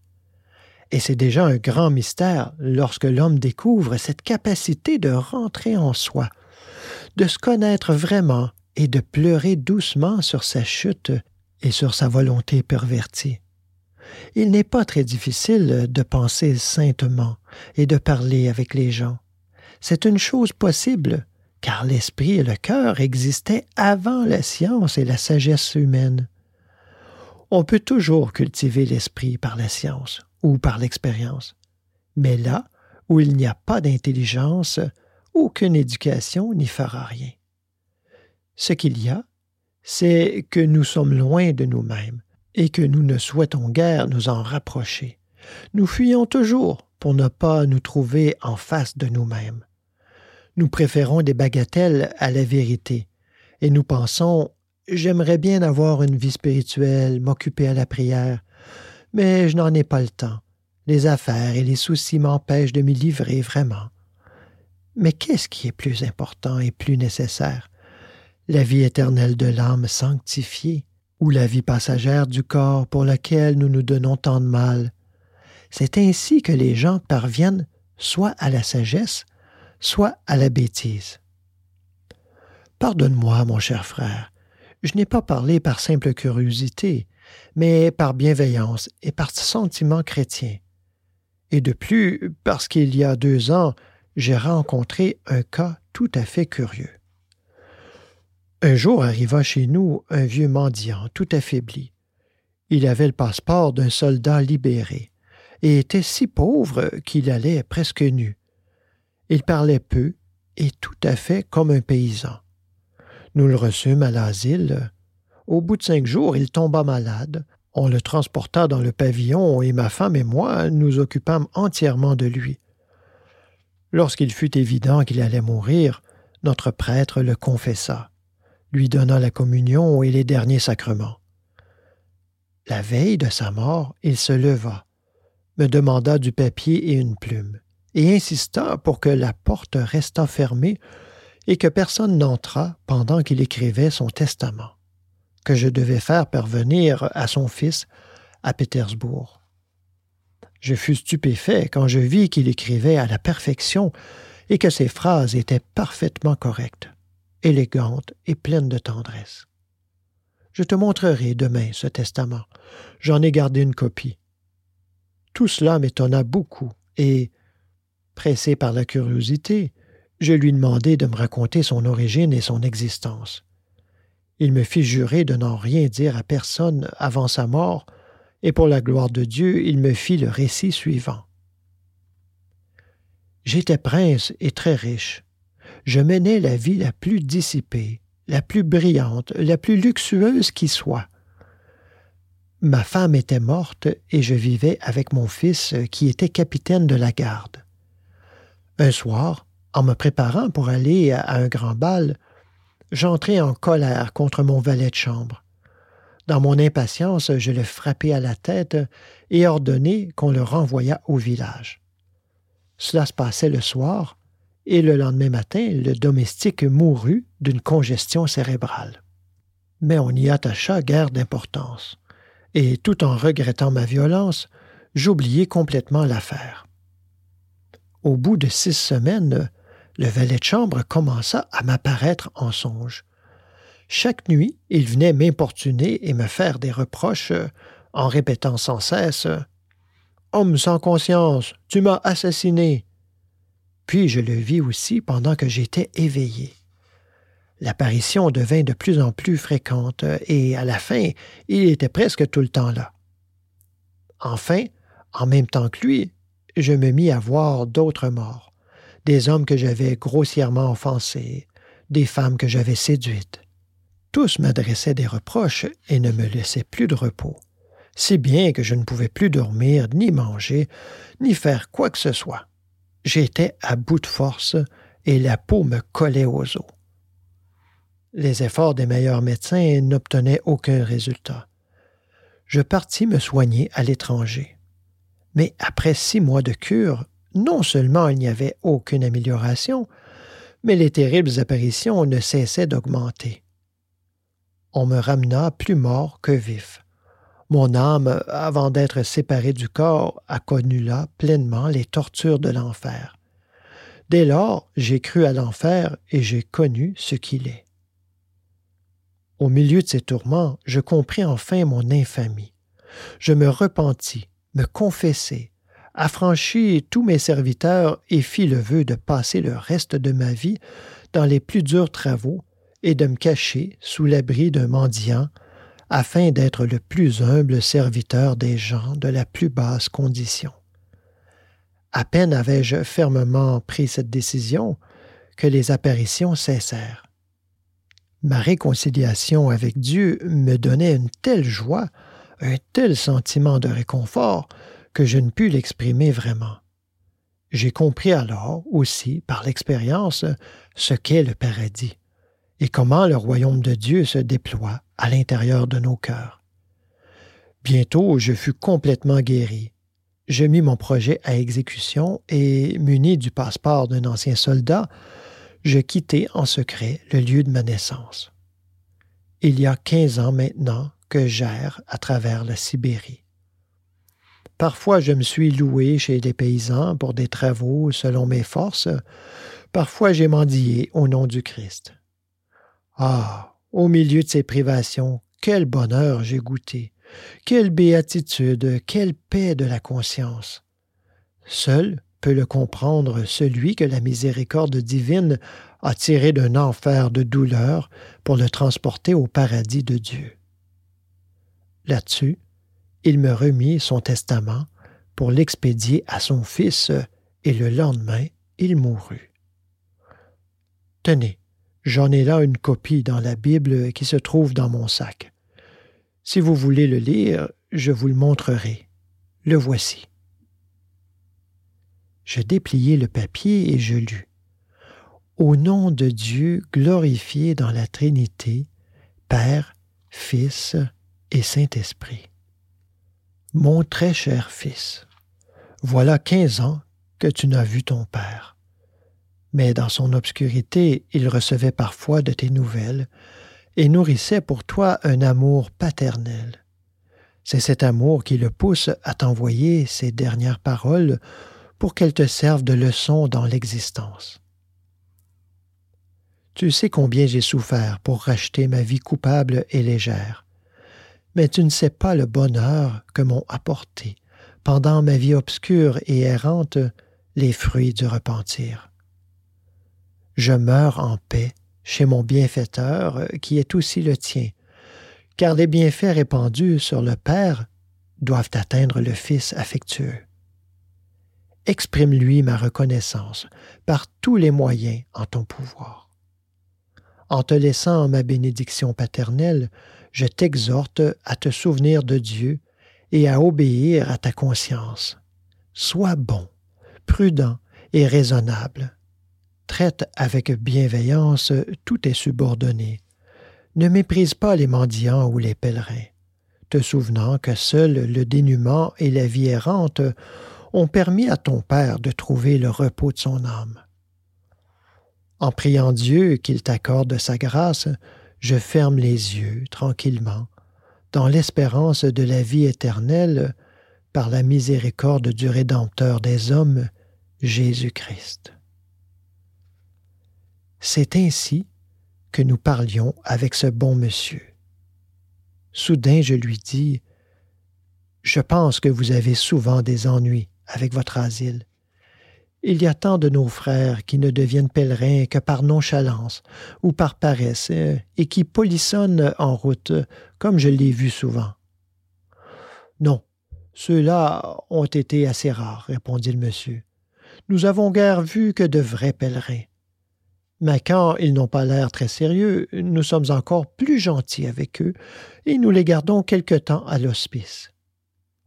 Et c'est déjà un grand mystère lorsque l'homme découvre cette capacité de rentrer en soi, de se connaître vraiment et de pleurer doucement sur sa chute et sur sa volonté pervertie. Il n'est pas très difficile de penser saintement et de parler avec les gens. C'est une chose possible, car l'esprit et le cœur existaient avant la science et la sagesse humaine. On peut toujours cultiver l'esprit par la science ou par l'expérience. Mais là où il n'y a pas d'intelligence, aucune éducation n'y fera rien. Ce qu'il y a, c'est que nous sommes loin de nous-mêmes et que nous ne souhaitons guère nous en rapprocher. Nous fuyons toujours pour ne pas nous trouver en face de nous-mêmes. Nous préférons des bagatelles à la vérité, et nous pensons J'aimerais bien avoir une vie spirituelle, m'occuper à la prière, mais je n'en ai pas le temps. Les affaires et les soucis m'empêchent de m'y livrer vraiment. Mais qu'est-ce qui est plus important et plus nécessaire? La vie éternelle de l'âme sanctifiée ou la vie passagère du corps pour laquelle nous nous donnons tant de mal? C'est ainsi que les gens parviennent soit à la sagesse, soit à la bêtise. Pardonne-moi, mon cher frère, je n'ai pas parlé par simple curiosité, mais par bienveillance et par sentiment chrétien. Et de plus, parce qu'il y a deux ans, j'ai rencontré un cas tout à fait curieux. Un jour arriva chez nous un vieux mendiant tout affaibli. Il avait le passeport d'un soldat libéré et était si pauvre qu'il allait presque nu. Il parlait peu et tout à fait comme un paysan. Nous le reçûmes à l'asile. Au bout de cinq jours, il tomba malade. On le transporta dans le pavillon et ma femme et moi nous occupâmes entièrement de lui. Lorsqu'il fut évident qu'il allait mourir, notre prêtre le confessa. lui donna la communion et les derniers sacrements. La veille de sa mort, il se leva, me demanda du papier et une plume, et insista pour que la porte restât fermée et que personne n'entrât pendant qu'il écrivait son testament, que je devais faire parvenir à son fils à Pétersbourg. Je fus stupéfait quand je vis qu'il écrivait à la perfection et que ses phrases étaient parfaitement correctes, élégantes et pleines de tendresse. Je te montrerai demain ce testament. J'en ai gardé une copie. Tout cela m'étonna beaucoup, et, pressé par la curiosité, je lui demandai de me raconter son origine et son existence. Il me fit jurer de n'en rien dire à personne avant sa mort, et pour la gloire de Dieu, il me fit le récit suivant. J'étais prince et très riche. Je menais la vie la plus dissipée, la plus brillante, la plus luxueuse qui soit. Ma femme était morte et je vivais avec mon fils qui était capitaine de la garde. Un soir, en me préparant pour aller à un grand bal, j'entrai en colère contre mon valet de chambre. Dans mon impatience, je le frappai à la tête et ordonnai qu'on le renvoyât au village. Cela se passait le soir, et le lendemain matin, le domestique mourut d'une congestion cérébrale. Mais on y attacha guère d'importance, et tout en regrettant ma violence, j'oubliai complètement l'affaire. Au bout de six semaines, le valet de chambre commença à m'apparaître en songe. Chaque nuit, il venait m'importuner et me faire des reproches en répétant sans cesse Homme sans conscience, tu m'as assassiné. Puis je le vis aussi pendant que j'étais éveillé. L'apparition devint de plus en plus fréquente, et à la fin, il était presque tout le temps là. Enfin, en même temps que lui, je me mis à voir d'autres morts, des hommes que j'avais grossièrement offensés, des femmes que j'avais séduites. Tous m'adressaient des reproches et ne me laissaient plus de repos, si bien que je ne pouvais plus dormir, ni manger, ni faire quoi que ce soit. J'étais à bout de force et la peau me collait aux os. Les efforts des meilleurs médecins n'obtenaient aucun résultat. Je partis me soigner à l'étranger. Mais après six mois de cure, non seulement il n'y avait aucune amélioration, mais les terribles apparitions ne cessaient d'augmenter. On me ramena plus mort que vif. Mon âme, avant d'être séparée du corps, a connu là pleinement les tortures de l'enfer. Dès lors, j'ai cru à l'enfer et j'ai connu ce qu'il est. Au milieu de ces tourments, je compris enfin mon infamie. Je me repentis, me confessai, affranchis tous mes serviteurs et fis le vœu de passer le reste de ma vie dans les plus durs travaux et de me cacher sous l'abri d'un mendiant afin d'être le plus humble serviteur des gens de la plus basse condition. À peine avais-je fermement pris cette décision que les apparitions cessèrent. Ma réconciliation avec Dieu me donnait une telle joie, un tel sentiment de réconfort, que je ne pus l'exprimer vraiment. J'ai compris alors aussi, par l'expérience, ce qu'est le paradis et comment le royaume de Dieu se déploie à l'intérieur de nos cœurs. Bientôt, je fus complètement guéri. Je mis mon projet à exécution et, muni du passeport d'un ancien soldat, je quittai en secret le lieu de ma naissance. Il y a quinze ans maintenant que j'erre à travers la Sibérie. Parfois je me suis loué chez des paysans pour des travaux selon mes forces, parfois j'ai mendié au nom du Christ. Ah, au milieu de ces privations, quel bonheur j'ai goûté, quelle béatitude, quelle paix de la conscience. Seul peut le comprendre celui que la miséricorde divine a tiré d'un enfer de douleur pour le transporter au paradis de Dieu. Là-dessus, il me remit son testament pour l'expédier à son fils, et le lendemain il mourut. Tenez, J'en ai là une copie dans la Bible qui se trouve dans mon sac. Si vous voulez le lire, je vous le montrerai. Le voici. Je dépliai le papier et je lus. Au nom de Dieu glorifié dans la Trinité, Père, Fils et Saint-Esprit. Mon très cher fils, voilà quinze ans que tu n'as vu ton père. Mais dans son obscurité, il recevait parfois de tes nouvelles et nourrissait pour toi un amour paternel. C'est cet amour qui le pousse à t'envoyer ces dernières paroles pour qu'elles te servent de leçon dans l'existence. Tu sais combien j'ai souffert pour racheter ma vie coupable et légère. Mais tu ne sais pas le bonheur que m'ont apporté, pendant ma vie obscure et errante, les fruits du repentir. Je meurs en paix chez mon bienfaiteur, qui est aussi le tien, car les bienfaits répandus sur le Père doivent atteindre le Fils affectueux. Exprime-lui ma reconnaissance par tous les moyens en ton pouvoir. En te laissant ma bénédiction paternelle, je t'exhorte à te souvenir de Dieu et à obéir à ta conscience. Sois bon, prudent et raisonnable. Traite avec bienveillance tous tes subordonnés. Ne méprise pas les mendiants ou les pèlerins, te souvenant que seul le dénuement et la vie errante ont permis à ton Père de trouver le repos de son âme. En priant Dieu qu'il t'accorde sa grâce, je ferme les yeux tranquillement, dans l'espérance de la vie éternelle, par la miséricorde du Rédempteur des hommes, Jésus-Christ. C'est ainsi que nous parlions avec ce bon monsieur. Soudain je lui dis Je pense que vous avez souvent des ennuis avec votre asile. Il y a tant de nos frères qui ne deviennent pèlerins que par nonchalance ou par paresse, euh, et qui polissonnent en route, comme je l'ai vu souvent. Non, ceux-là ont été assez rares, répondit le monsieur. Nous avons guère vu que de vrais pèlerins. Mais quand ils n'ont pas l'air très sérieux, nous sommes encore plus gentils avec eux, et nous les gardons quelque temps à l'hospice.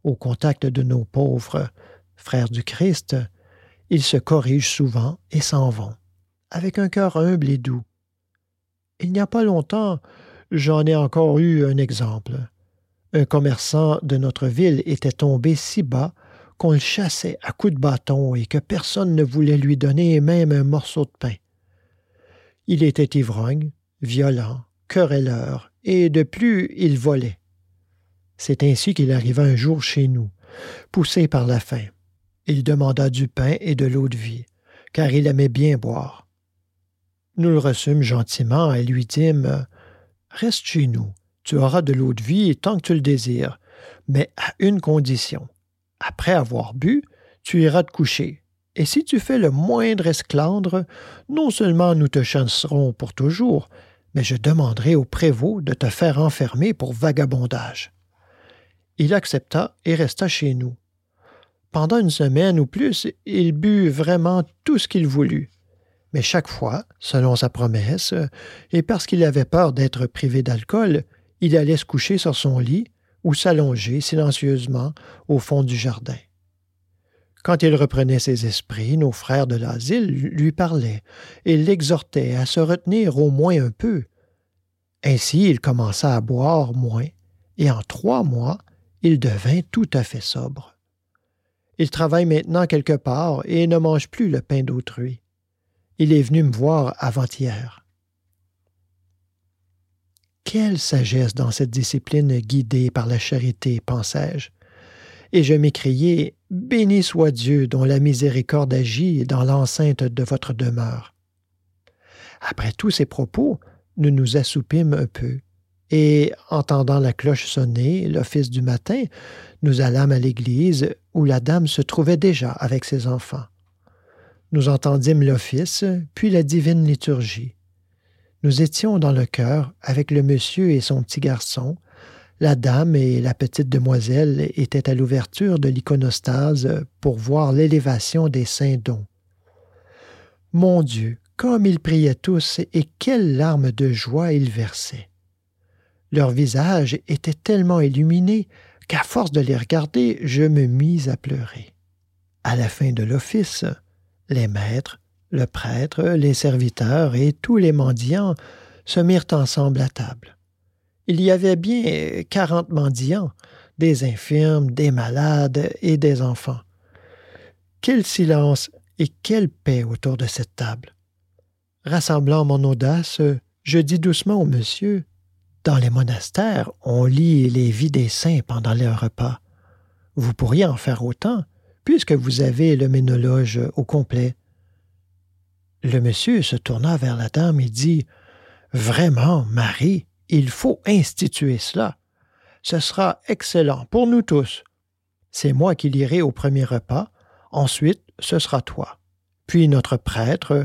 Au contact de nos pauvres frères du Christ, ils se corrigent souvent et s'en vont, avec un cœur humble et doux. Il n'y a pas longtemps, j'en ai encore eu un exemple. Un commerçant de notre ville était tombé si bas qu'on le chassait à coups de bâton et que personne ne voulait lui donner même un morceau de pain. Il était ivrogne, violent, querelleur, et de plus il volait. C'est ainsi qu'il arriva un jour chez nous, poussé par la faim. Il demanda du pain et de l'eau de vie, car il aimait bien boire. Nous le reçûmes gentiment et lui dîmes Reste chez nous, tu auras de l'eau de vie tant que tu le désires, mais à une condition. Après avoir bu, tu iras te coucher, et si tu fais le moindre esclandre, non seulement nous te chasserons pour toujours, mais je demanderai au prévôt de te faire enfermer pour vagabondage. Il accepta et resta chez nous. Pendant une semaine ou plus, il but vraiment tout ce qu'il voulut. Mais chaque fois, selon sa promesse, et parce qu'il avait peur d'être privé d'alcool, il allait se coucher sur son lit ou s'allonger silencieusement au fond du jardin. Quand il reprenait ses esprits, nos frères de l'asile lui parlaient et l'exhortaient à se retenir au moins un peu. Ainsi il commença à boire moins, et en trois mois il devint tout à fait sobre. Il travaille maintenant quelque part et ne mange plus le pain d'autrui. Il est venu me voir avant-hier. Quelle sagesse dans cette discipline guidée par la charité, pensai-je. Et je m'écriai Béni soit Dieu dont la miséricorde agit dans l'enceinte de votre demeure. Après tous ces propos, nous nous assoupîmes un peu, et, entendant la cloche sonner, l'office du matin, nous allâmes à l'église où la dame se trouvait déjà avec ses enfants. Nous entendîmes l'office, puis la divine liturgie. Nous étions dans le chœur avec le monsieur et son petit garçon. La dame et la petite demoiselle étaient à l'ouverture de l'iconostase pour voir l'élévation des saints dons. Mon Dieu, comme ils priaient tous et quelles larmes de joie ils versaient. Leurs visages étaient tellement illuminés qu'à force de les regarder, je me mis à pleurer. À la fin de l'office, les maîtres, Le prêtre, les serviteurs et tous les mendiants se mirent ensemble à table. Il y avait bien quarante mendiants, des infirmes, des malades et des enfants. Quel silence et quelle paix autour de cette table. Rassemblant mon audace, je dis doucement au monsieur Dans les monastères, on lit les vies des saints pendant les repas. Vous pourriez en faire autant, puisque vous avez le ménologe au complet. Le monsieur se tourna vers la dame et dit Vraiment, Marie, il faut instituer cela. Ce sera excellent pour nous tous. C'est moi qui lirai au premier repas, ensuite ce sera toi. Puis notre prêtre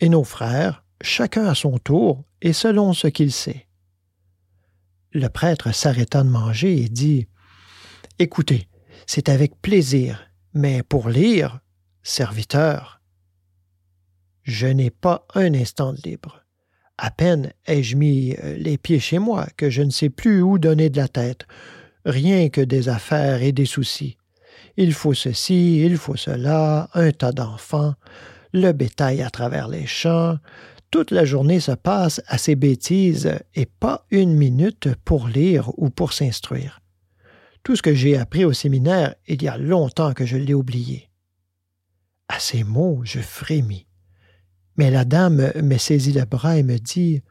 et nos frères, chacun à son tour et selon ce qu'il sait. Le prêtre s'arrêta de manger et dit Écoutez, c'est avec plaisir, mais pour lire, serviteur. Je n'ai pas un instant de libre. À peine ai-je mis euh, les pieds chez moi que je ne sais plus où donner de la tête, rien que des affaires et des soucis. Il faut ceci, il faut cela, un tas d'enfants, le bétail à travers les champs. Toute la journée se passe à ces bêtises et pas une minute pour lire ou pour s'instruire. Tout ce que j'ai appris au séminaire, il y a longtemps que je l'ai oublié. À ces mots, je frémis. Mais la dame me saisit le bras et me dit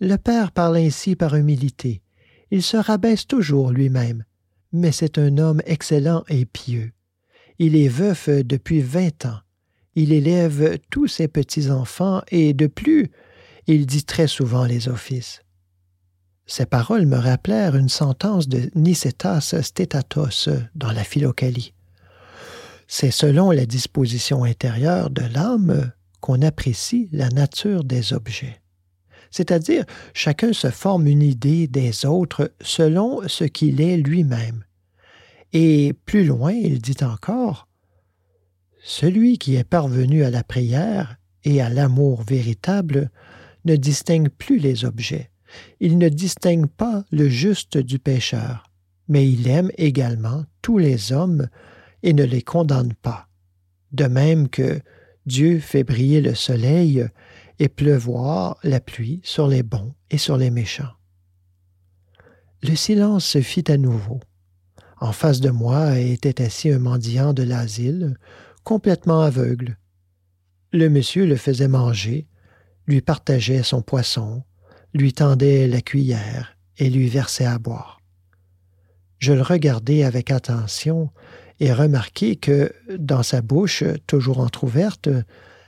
Le père parle ainsi par humilité. Il se rabaisse toujours lui-même, mais c'est un homme excellent et pieux. Il est veuf depuis vingt ans. Il élève tous ses petits-enfants et, de plus, il dit très souvent les offices. Ces paroles me rappelèrent une sentence de Nicetas Stétatos dans la Philocalie. C'est selon la disposition intérieure de l'âme qu'on apprécie la nature des objets. C'est-à-dire, chacun se forme une idée des autres selon ce qu'il est lui-même. Et plus loin, il dit encore Celui qui est parvenu à la prière et à l'amour véritable ne distingue plus les objets. Il ne distingue pas le juste du pécheur, mais il aime également tous les hommes et ne les condamne pas. De même que Dieu fait briller le soleil et pleuvoir la pluie sur les bons et sur les méchants. Le silence se fit à nouveau. En face de moi était assis un mendiant de l'asile, complètement aveugle. Le monsieur le faisait manger, lui partageait son poisson, lui tendait la cuillère et lui versait à boire. Je le regardais avec attention et remarquai que, dans sa bouche, toujours entr'ouverte,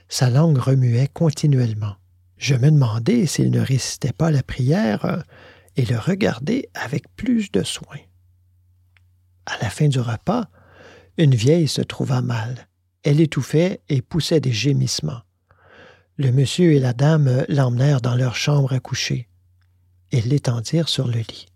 sa langue remuait continuellement. Je me demandais s'il ne récitait pas la prière et le regardais avec plus de soin. À la fin du repas, une vieille se trouva mal. Elle étouffait et poussait des gémissements. Le monsieur et la dame l'emmenèrent dans leur chambre à coucher et l'étendirent sur le lit.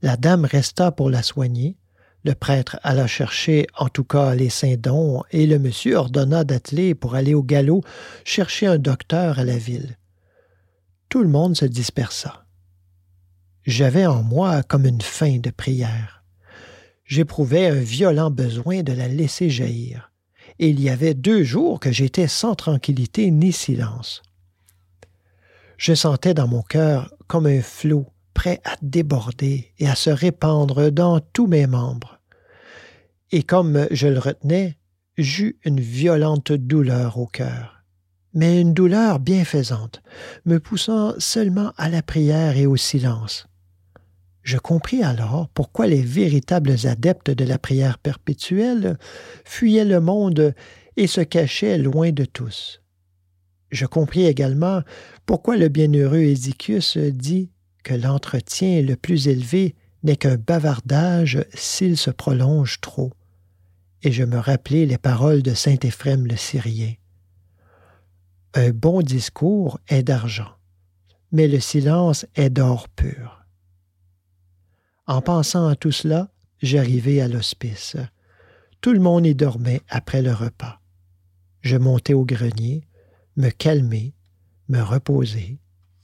La dame resta pour la soigner, le prêtre alla chercher en tout cas les saints dons, et le monsieur ordonna d'atteler pour aller au galop chercher un docteur à la ville. Tout le monde se dispersa. J'avais en moi comme une faim de prière. J'éprouvais un violent besoin de la laisser jaillir, il y avait deux jours que j'étais sans tranquillité ni silence. Je sentais dans mon cœur comme un flot prêt à déborder et à se répandre dans tous mes membres. Et comme je le retenais, j'eus une violente douleur au cœur, mais une douleur bienfaisante, me poussant seulement à la prière et au silence. Je compris alors pourquoi les véritables adeptes de la prière perpétuelle fuyaient le monde et se cachaient loin de tous. Je compris également pourquoi le bienheureux Ézéchius dit que l'entretien le plus élevé n'est qu'un bavardage s'il se prolonge trop. Et je me rappelai les paroles de saint Éphrem le Syrien. Un bon discours est d'argent, mais le silence est d'or pur. En pensant à tout cela, j'arrivai à l'hospice. Tout le monde y dormait après le repas. Je montai au grenier, me calmer, me reposer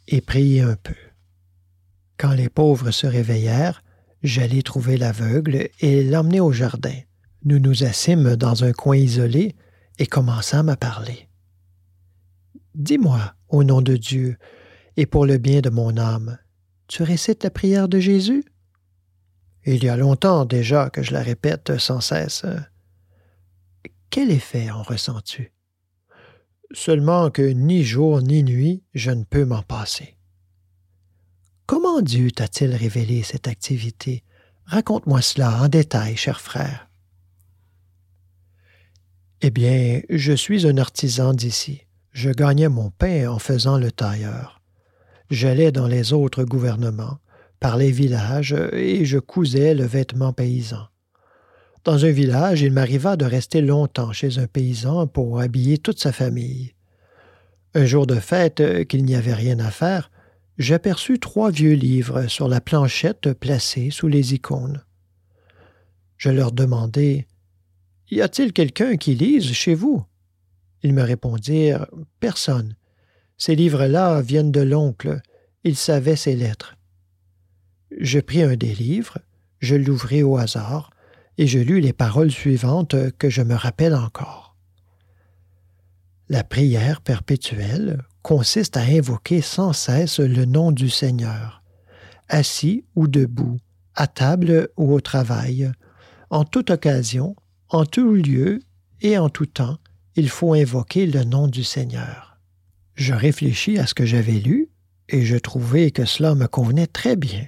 et prier un peu. Quand les pauvres se réveillèrent, j'allai trouver l'aveugle et l'emmener au jardin. Nous nous assîmes dans un coin isolé et commençâmes à parler. Dis-moi, au nom de Dieu, et pour le bien de mon âme, tu récites la prière de Jésus? Il y a longtemps déjà que je la répète sans cesse. Quel effet en ressens-tu? Seulement que ni jour ni nuit je ne peux m'en passer. Comment Dieu t'a-t-il révélé cette activité? Raconte-moi cela en détail, cher frère. Eh bien, je suis un artisan d'ici. Je gagnais mon pain en faisant le tailleur. J'allais dans les autres gouvernements, par les villages, et je cousais le vêtement paysan. Dans un village, il m'arriva de rester longtemps chez un paysan pour habiller toute sa famille. Un jour de fête, qu'il n'y avait rien à faire, j'aperçus trois vieux livres sur la planchette placée sous les icônes. Je leur demandai Y a-t-il quelqu'un qui lise chez vous? Ils me répondirent Personne. Ces livres-là viennent de l'oncle. Il savait ses lettres. Je pris un des livres, je l'ouvris au hasard, et je lus les paroles suivantes que je me rappelle encore. La prière perpétuelle consiste à invoquer sans cesse le nom du Seigneur, assis ou debout, à table ou au travail, en toute occasion, en tout lieu et en tout temps, il faut invoquer le nom du Seigneur. Je réfléchis à ce que j'avais lu, et je trouvai que cela me convenait très bien.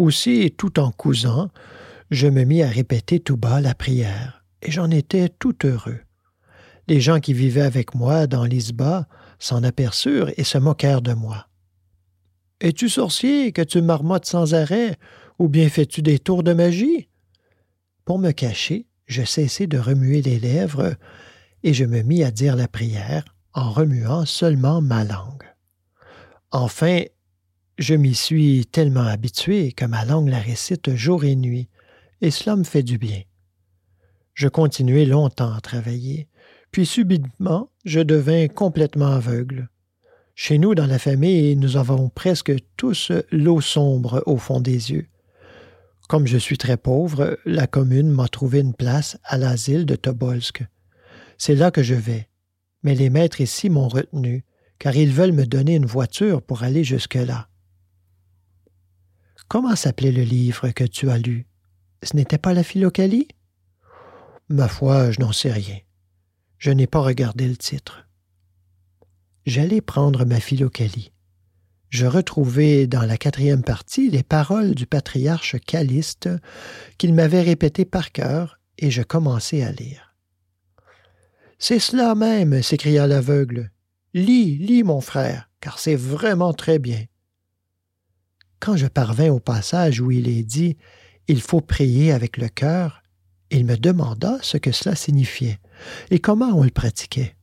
Aussi, tout en cousant, je me mis à répéter tout bas la prière, et j'en étais tout heureux. Les gens qui vivaient avec moi dans l'Isba s'en aperçurent et se moquèrent de moi. Es-tu sorcier que tu marmottes sans arrêt, ou bien fais-tu des tours de magie? Pour me cacher, je cessai de remuer les lèvres, et je me mis à dire la prière en remuant seulement ma langue. Enfin, je m'y suis tellement habitué que ma langue la récite jour et nuit, et cela me fait du bien. Je continuai longtemps à travailler, puis subitement je devins complètement aveugle. Chez nous, dans la famille, nous avons presque tous l'eau sombre au fond des yeux. Comme je suis très pauvre, la commune m'a trouvé une place à l'asile de Tobolsk. C'est là que je vais. Mais les maîtres ici m'ont retenu, car ils veulent me donner une voiture pour aller jusque-là. Comment s'appelait le livre que tu as lu? Ce n'était pas la Philocalie? Ma foi, je n'en sais rien. Je n'ai pas regardé le titre. J'allais prendre ma Philocalie. Je retrouvai dans la quatrième partie les paroles du patriarche Caliste qu'il m'avait répétées par cœur, et je commençai à lire. C'est cela même, s'écria l'aveugle. Lis, lis, mon frère, car c'est vraiment très bien. Quand je parvins au passage où il est dit il faut prier avec le cœur, il me demanda ce que cela signifiait et comment on le pratiquait.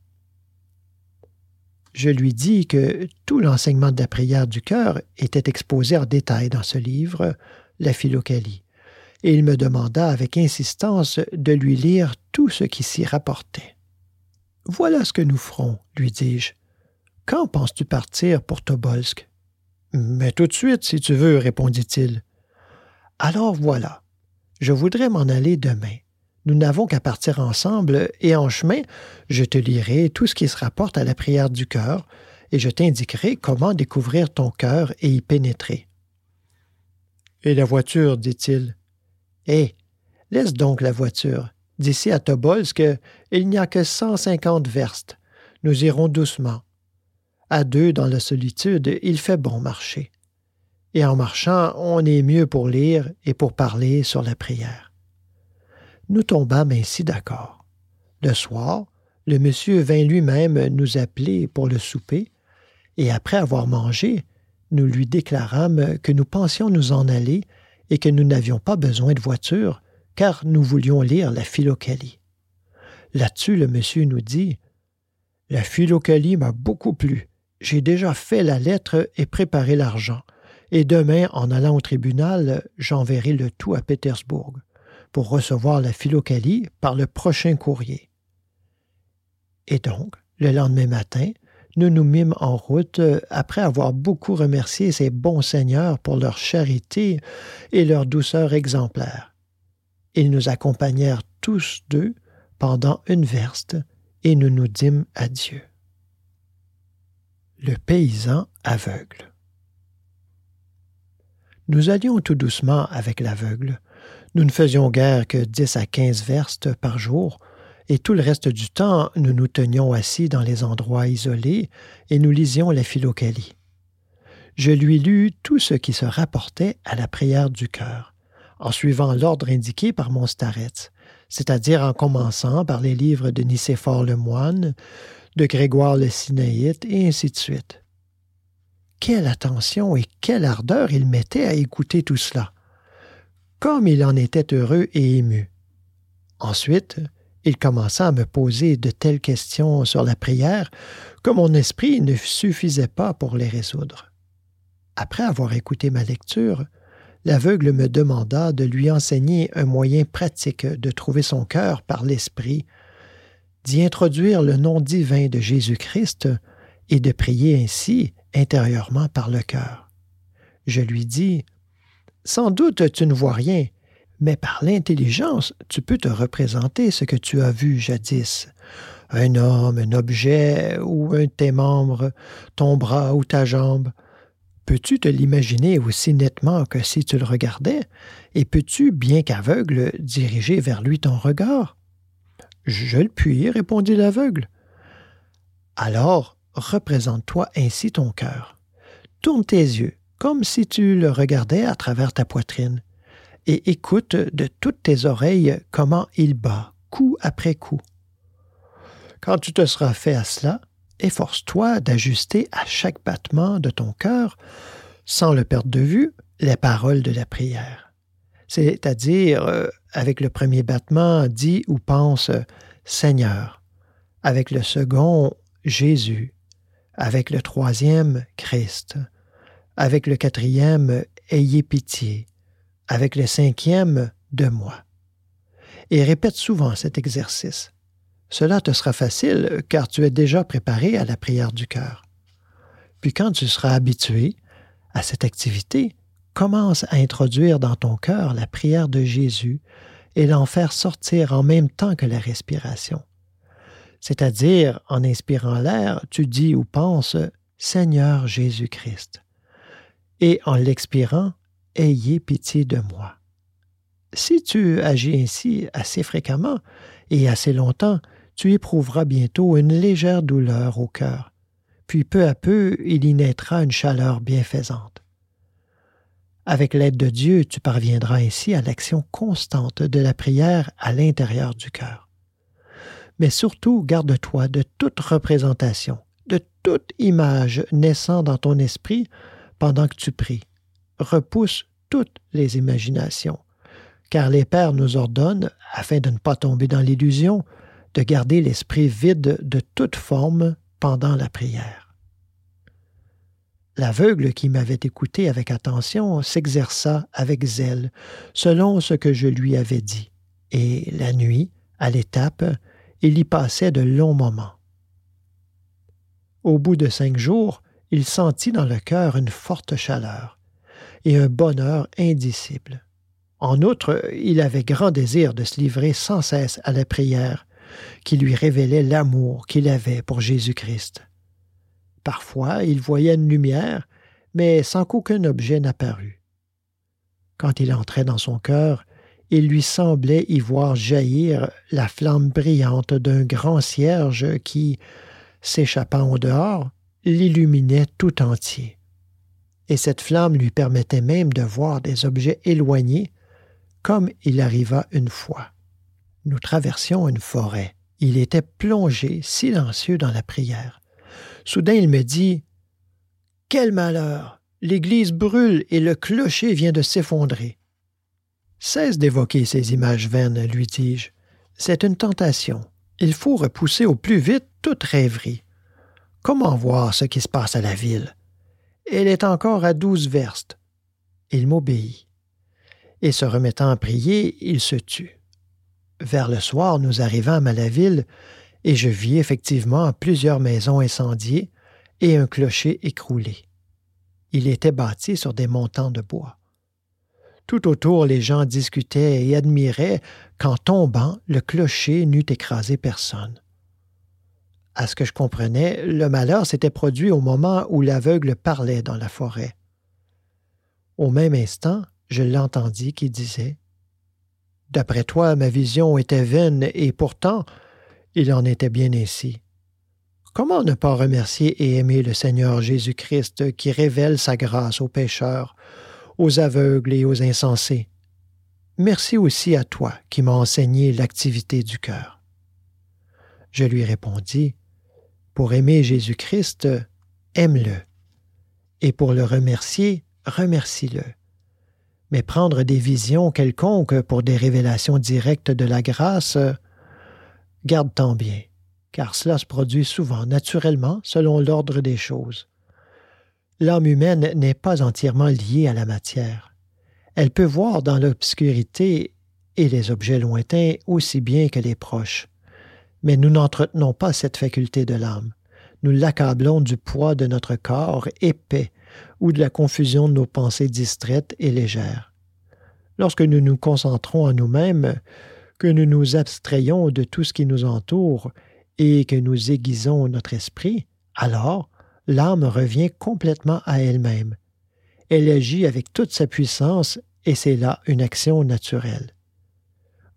Je lui dis que tout l'enseignement de la prière du cœur était exposé en détail dans ce livre, La Philocalie, et il me demanda avec insistance de lui lire tout ce qui s'y rapportait. Voilà ce que nous ferons, lui dis-je. Quand penses-tu partir pour Tobolsk? Mais tout de suite, si tu veux, répondit-il. Alors voilà, je voudrais m'en aller demain. Nous n'avons qu'à partir ensemble, et en chemin, je te lirai tout ce qui se rapporte à la prière du cœur, et je t'indiquerai comment découvrir ton cœur et y pénétrer. Et la voiture, dit-il. Eh, laisse donc la voiture. D'ici à Tobolsk, il n'y a que cent cinquante verstes. Nous irons doucement. À deux dans la solitude, il fait bon marcher et en marchant, on est mieux pour lire et pour parler sur la prière. Nous tombâmes ainsi d'accord. Le soir, le monsieur vint lui-même nous appeler pour le souper, et après avoir mangé, nous lui déclarâmes que nous pensions nous en aller et que nous n'avions pas besoin de voiture, car nous voulions lire la Philocalie. Là-dessus, le monsieur nous dit La Philocalie m'a beaucoup plu. J'ai déjà fait la lettre et préparé l'argent et demain, en allant au tribunal, j'enverrai le tout à Pétersbourg pour recevoir la philocalie par le prochain courrier. Et donc, le lendemain matin, nous nous mîmes en route après avoir beaucoup remercié ces bons seigneurs pour leur charité et leur douceur exemplaire. Ils nous accompagnèrent tous deux pendant une verste et nous nous dîmes adieu. Le paysan aveugle. Nous allions tout doucement avec l'aveugle. Nous ne faisions guère que dix à quinze verstes par jour, et tout le reste du temps nous nous tenions assis dans les endroits isolés et nous lisions la philocalie. Je lui lus tout ce qui se rapportait à la prière du cœur, en suivant l'ordre indiqué par mon starets, c'est-à-dire en commençant par les livres de Nicéphore le moine, de Grégoire le Sinaïte, et ainsi de suite. Quelle attention et quelle ardeur il mettait à écouter tout cela. Comme il en était heureux et ému. Ensuite, il commença à me poser de telles questions sur la prière que mon esprit ne suffisait pas pour les résoudre. Après avoir écouté ma lecture, l'aveugle me demanda de lui enseigner un moyen pratique de trouver son cœur par l'esprit, d'y introduire le nom divin de Jésus-Christ et de prier ainsi intérieurement par le cœur. Je lui dis Sans doute tu ne vois rien, mais par l'intelligence tu peux te représenter ce que tu as vu jadis. Un homme, un objet, ou un de tes membres, ton bras ou ta jambe. Peux-tu te l'imaginer aussi nettement que si tu le regardais, et peux-tu, bien qu'aveugle, diriger vers lui ton regard? Je le puis, répondit l'aveugle. Alors, représente-toi ainsi ton cœur. Tourne tes yeux, comme si tu le regardais à travers ta poitrine, et écoute de toutes tes oreilles comment il bat, coup après coup. Quand tu te seras fait à cela, efforce-toi d'ajuster à chaque battement de ton cœur, sans le perdre de vue, les paroles de la prière. C'est-à-dire, euh, avec le premier battement, dis ou pense Seigneur, avec le second, Jésus, avec le troisième, Christ, avec le quatrième, Ayez pitié, avec le cinquième, de moi. Et répète souvent cet exercice. Cela te sera facile car tu es déjà préparé à la prière du cœur. Puis quand tu seras habitué à cette activité, commence à introduire dans ton cœur la prière de Jésus et l'en faire sortir en même temps que la respiration. C'est-à-dire, en inspirant l'air, tu dis ou penses Seigneur Jésus-Christ. Et en l'expirant, Ayez pitié de moi. Si tu agis ainsi assez fréquemment et assez longtemps, tu éprouveras bientôt une légère douleur au cœur, puis peu à peu il y naîtra une chaleur bienfaisante. Avec l'aide de Dieu, tu parviendras ainsi à l'action constante de la prière à l'intérieur du cœur. Mais surtout, garde-toi de toute représentation, de toute image naissant dans ton esprit pendant que tu pries. Repousse toutes les imaginations, car les pères nous ordonnent, afin de ne pas tomber dans l'illusion, de garder l'esprit vide de toute forme pendant la prière. L'aveugle qui m'avait écouté avec attention s'exerça avec zèle, selon ce que je lui avais dit, et la nuit, à l'étape, il y passait de longs moments. Au bout de cinq jours, il sentit dans le cœur une forte chaleur et un bonheur indicible. En outre, il avait grand désir de se livrer sans cesse à la prière, qui lui révélait l'amour qu'il avait pour Jésus-Christ. Parfois, il voyait une lumière, mais sans qu'aucun objet n'apparût. Quand il entrait dans son cœur, il lui semblait y voir jaillir la flamme brillante d'un grand cierge qui, s'échappant au dehors, l'illuminait tout entier. Et cette flamme lui permettait même de voir des objets éloignés, comme il arriva une fois. Nous traversions une forêt. Il était plongé, silencieux dans la prière. Soudain il me dit Quel malheur L'église brûle et le clocher vient de s'effondrer. Cesse d'évoquer ces images vaines, lui dis-je. C'est une tentation. Il faut repousser au plus vite toute rêverie. Comment voir ce qui se passe à la ville? Elle est encore à douze verstes. Il m'obéit. Et se remettant à prier, il se tut. Vers le soir, nous arrivâmes à la ville, et je vis effectivement plusieurs maisons incendiées et un clocher écroulé. Il était bâti sur des montants de bois. Tout autour, les gens discutaient et admiraient qu'en tombant, le clocher n'eût écrasé personne. À ce que je comprenais, le malheur s'était produit au moment où l'aveugle parlait dans la forêt. Au même instant, je l'entendis qui disait D'après toi, ma vision était vaine, et pourtant, il en était bien ainsi. Comment ne pas remercier et aimer le Seigneur Jésus-Christ qui révèle sa grâce aux pécheurs, aux aveugles et aux insensés? Merci aussi à toi qui m'as enseigné l'activité du cœur. Je lui répondis, Pour aimer Jésus-Christ, aime-le, et pour le remercier, remercie-le. Mais prendre des visions quelconques pour des révélations directes de la grâce, garde-t'en bien, car cela se produit souvent naturellement selon l'ordre des choses. L'âme humaine n'est pas entièrement liée à la matière. Elle peut voir dans l'obscurité et les objets lointains aussi bien que les proches. Mais nous n'entretenons pas cette faculté de l'âme. Nous l'accablons du poids de notre corps épais ou de la confusion de nos pensées distraites et légères. Lorsque nous nous concentrons en nous-mêmes, que nous nous abstrayons de tout ce qui nous entoure et que nous aiguisons notre esprit, alors l'âme revient complètement à elle-même. Elle agit avec toute sa puissance et c'est là une action naturelle.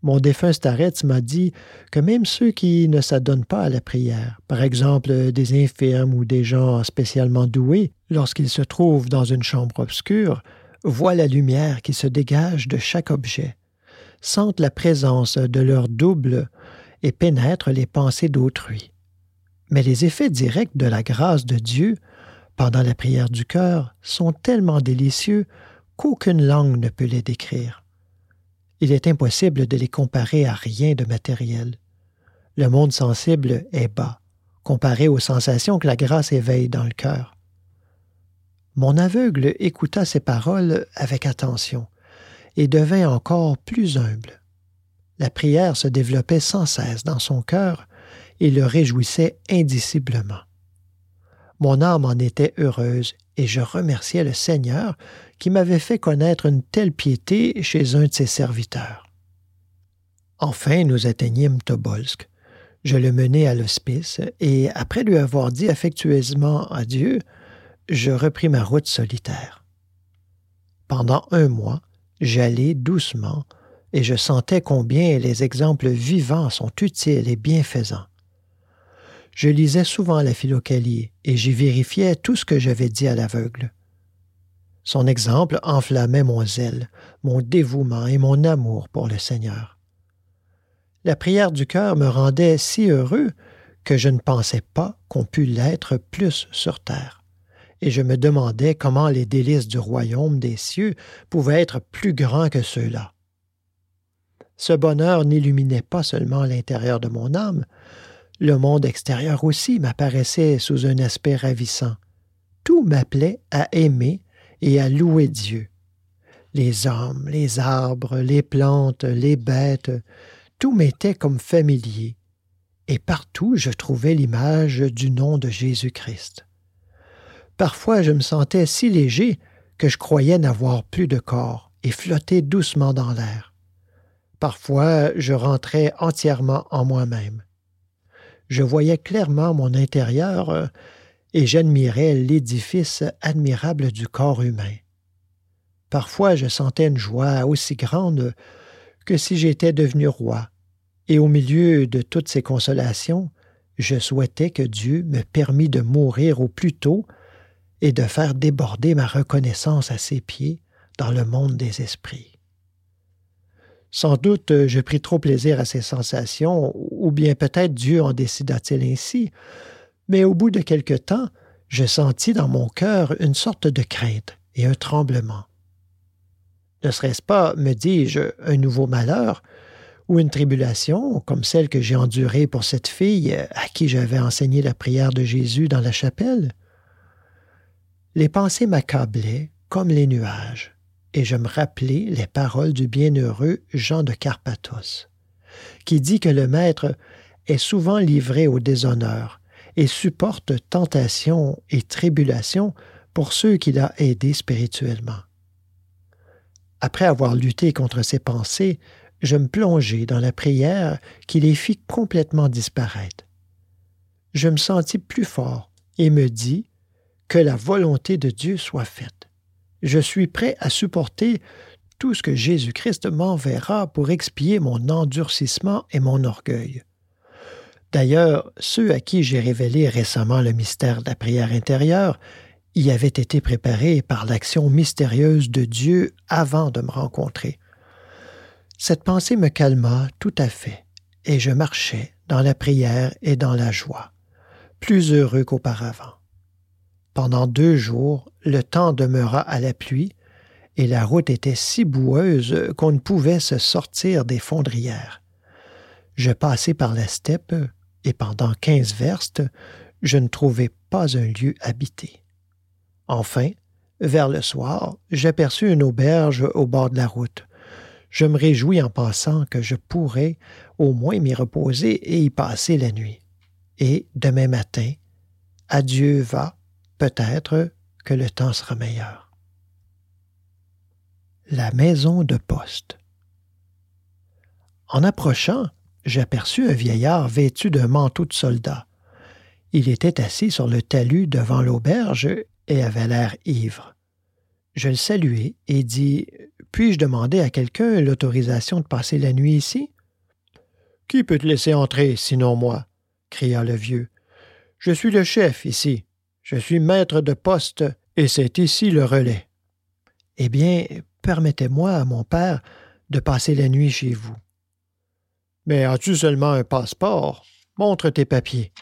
Mon défunt Starretz m'a dit que même ceux qui ne s'adonnent pas à la prière, par exemple des infirmes ou des gens spécialement doués, lorsqu'ils se trouvent dans une chambre obscure, voient la lumière qui se dégage de chaque objet, sentent la présence de leur double et pénètrent les pensées d'autrui. Mais les effets directs de la grâce de Dieu pendant la prière du cœur sont tellement délicieux qu'aucune langue ne peut les décrire il est impossible de les comparer à rien de matériel. Le monde sensible est bas, comparé aux sensations que la grâce éveille dans le cœur. Mon aveugle écouta ces paroles avec attention et devint encore plus humble. La prière se développait sans cesse dans son cœur et le réjouissait indiciblement. Mon âme en était heureuse et je remerciais le Seigneur qui m'avait fait connaître une telle piété chez un de ses serviteurs. Enfin, nous atteignîmes Tobolsk. Je le menai à l'hospice et, après lui avoir dit affectueusement adieu, je repris ma route solitaire. Pendant un mois, j'allais doucement et je sentais combien les exemples vivants sont utiles et bienfaisants. Je lisais souvent la Philocalie et j'y vérifiais tout ce que j'avais dit à l'aveugle. Son exemple enflammait mon zèle, mon dévouement et mon amour pour le Seigneur. La prière du cœur me rendait si heureux que je ne pensais pas qu'on pût l'être plus sur terre, et je me demandais comment les délices du royaume des cieux pouvaient être plus grands que ceux-là. Ce bonheur n'illuminait pas seulement l'intérieur de mon âme, le monde extérieur aussi m'apparaissait sous un aspect ravissant. Tout m'appelait à aimer et à louer Dieu. Les hommes, les arbres, les plantes, les bêtes, tout m'était comme familier, et partout je trouvais l'image du nom de Jésus-Christ. Parfois je me sentais si léger que je croyais n'avoir plus de corps et flotter doucement dans l'air. Parfois je rentrais entièrement en moi-même je voyais clairement mon intérieur euh, et j'admirais l'édifice admirable du corps humain. Parfois je sentais une joie aussi grande que si j'étais devenu roi, et au milieu de toutes ces consolations, je souhaitais que Dieu me permît de mourir au plus tôt et de faire déborder ma reconnaissance à ses pieds dans le monde des esprits. Sans doute euh, je pris trop plaisir à ces sensations, ou bien peut-être Dieu en décida-t-il ainsi, mais au bout de quelque temps, je sentis dans mon cœur une sorte de crainte et un tremblement. Ne serait-ce pas, me dis-je, un nouveau malheur, ou une tribulation, comme celle que j'ai endurée pour cette fille à qui j'avais enseigné la prière de Jésus dans la chapelle? Les pensées m'accablaient comme les nuages et je me rappelai les paroles du bienheureux Jean de Carpathos, qui dit que le Maître est souvent livré au déshonneur et supporte tentation et tribulation pour ceux qu'il a aidés spirituellement. Après avoir lutté contre ces pensées, je me plongeai dans la prière qui les fit complètement disparaître. je me sentis plus fort et me dis que la volonté de Dieu soit faite. Je suis prêt à supporter tout ce que Jésus-Christ m'enverra pour expier mon endurcissement et mon orgueil. D'ailleurs, ceux à qui j'ai révélé récemment le mystère de la prière intérieure y avaient été préparés par l'action mystérieuse de Dieu avant de me rencontrer. Cette pensée me calma tout à fait, et je marchais dans la prière et dans la joie, plus heureux qu'auparavant. Pendant deux jours, le temps demeura à la pluie, et la route était si boueuse qu'on ne pouvait se sortir des fondrières. Je passai par la steppe, et pendant quinze verstes, je ne trouvai pas un lieu habité. Enfin, vers le soir, j'aperçus une auberge au bord de la route. Je me réjouis en pensant que je pourrais au moins m'y reposer et y passer la nuit. Et demain matin, adieu va, peut-être que le temps sera meilleur. La maison de poste. En approchant, j'aperçus un vieillard vêtu d'un manteau de soldat. Il était assis sur le talus devant l'auberge et avait l'air ivre. Je le saluai et dis Puis-je demander à quelqu'un l'autorisation de passer la nuit ici Qui peut te laisser entrer, sinon moi cria le vieux. Je suis le chef ici. Je suis maître de poste et c'est ici le relais. Eh bien, permettez-moi, mon père, de passer la nuit chez vous. Mais as-tu seulement un passeport? Montre tes papiers.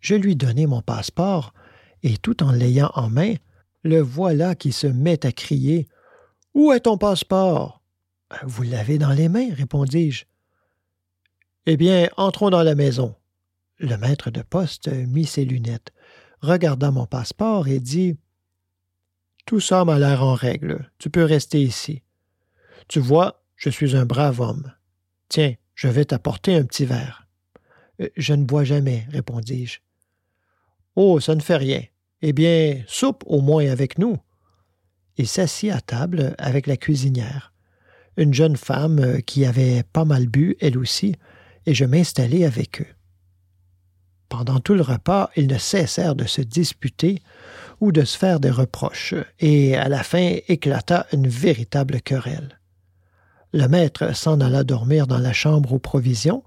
Je lui donnai mon passeport, et tout en l'ayant en main, le voilà qui se met à crier. Où est ton passeport? Vous l'avez dans les mains, répondis-je. Eh bien, entrons dans la maison. Le maître de poste mit ses lunettes, regarda mon passeport et dit Tout ça m'a l'air en règle. Tu peux rester ici. Tu vois, je suis un brave homme. Tiens, je vais t'apporter un petit verre. Euh, je ne bois jamais, répondis-je. Oh, ça ne fait rien. Eh bien, soupe au moins avec nous. Il s'assit à table avec la cuisinière, une jeune femme euh, qui avait pas mal bu, elle aussi, et je m'installai avec eux. Pendant tout le repas, ils ne cessèrent de se disputer ou de se faire des reproches, et à la fin éclata une véritable querelle. Le maître s'en alla dormir dans la chambre aux provisions,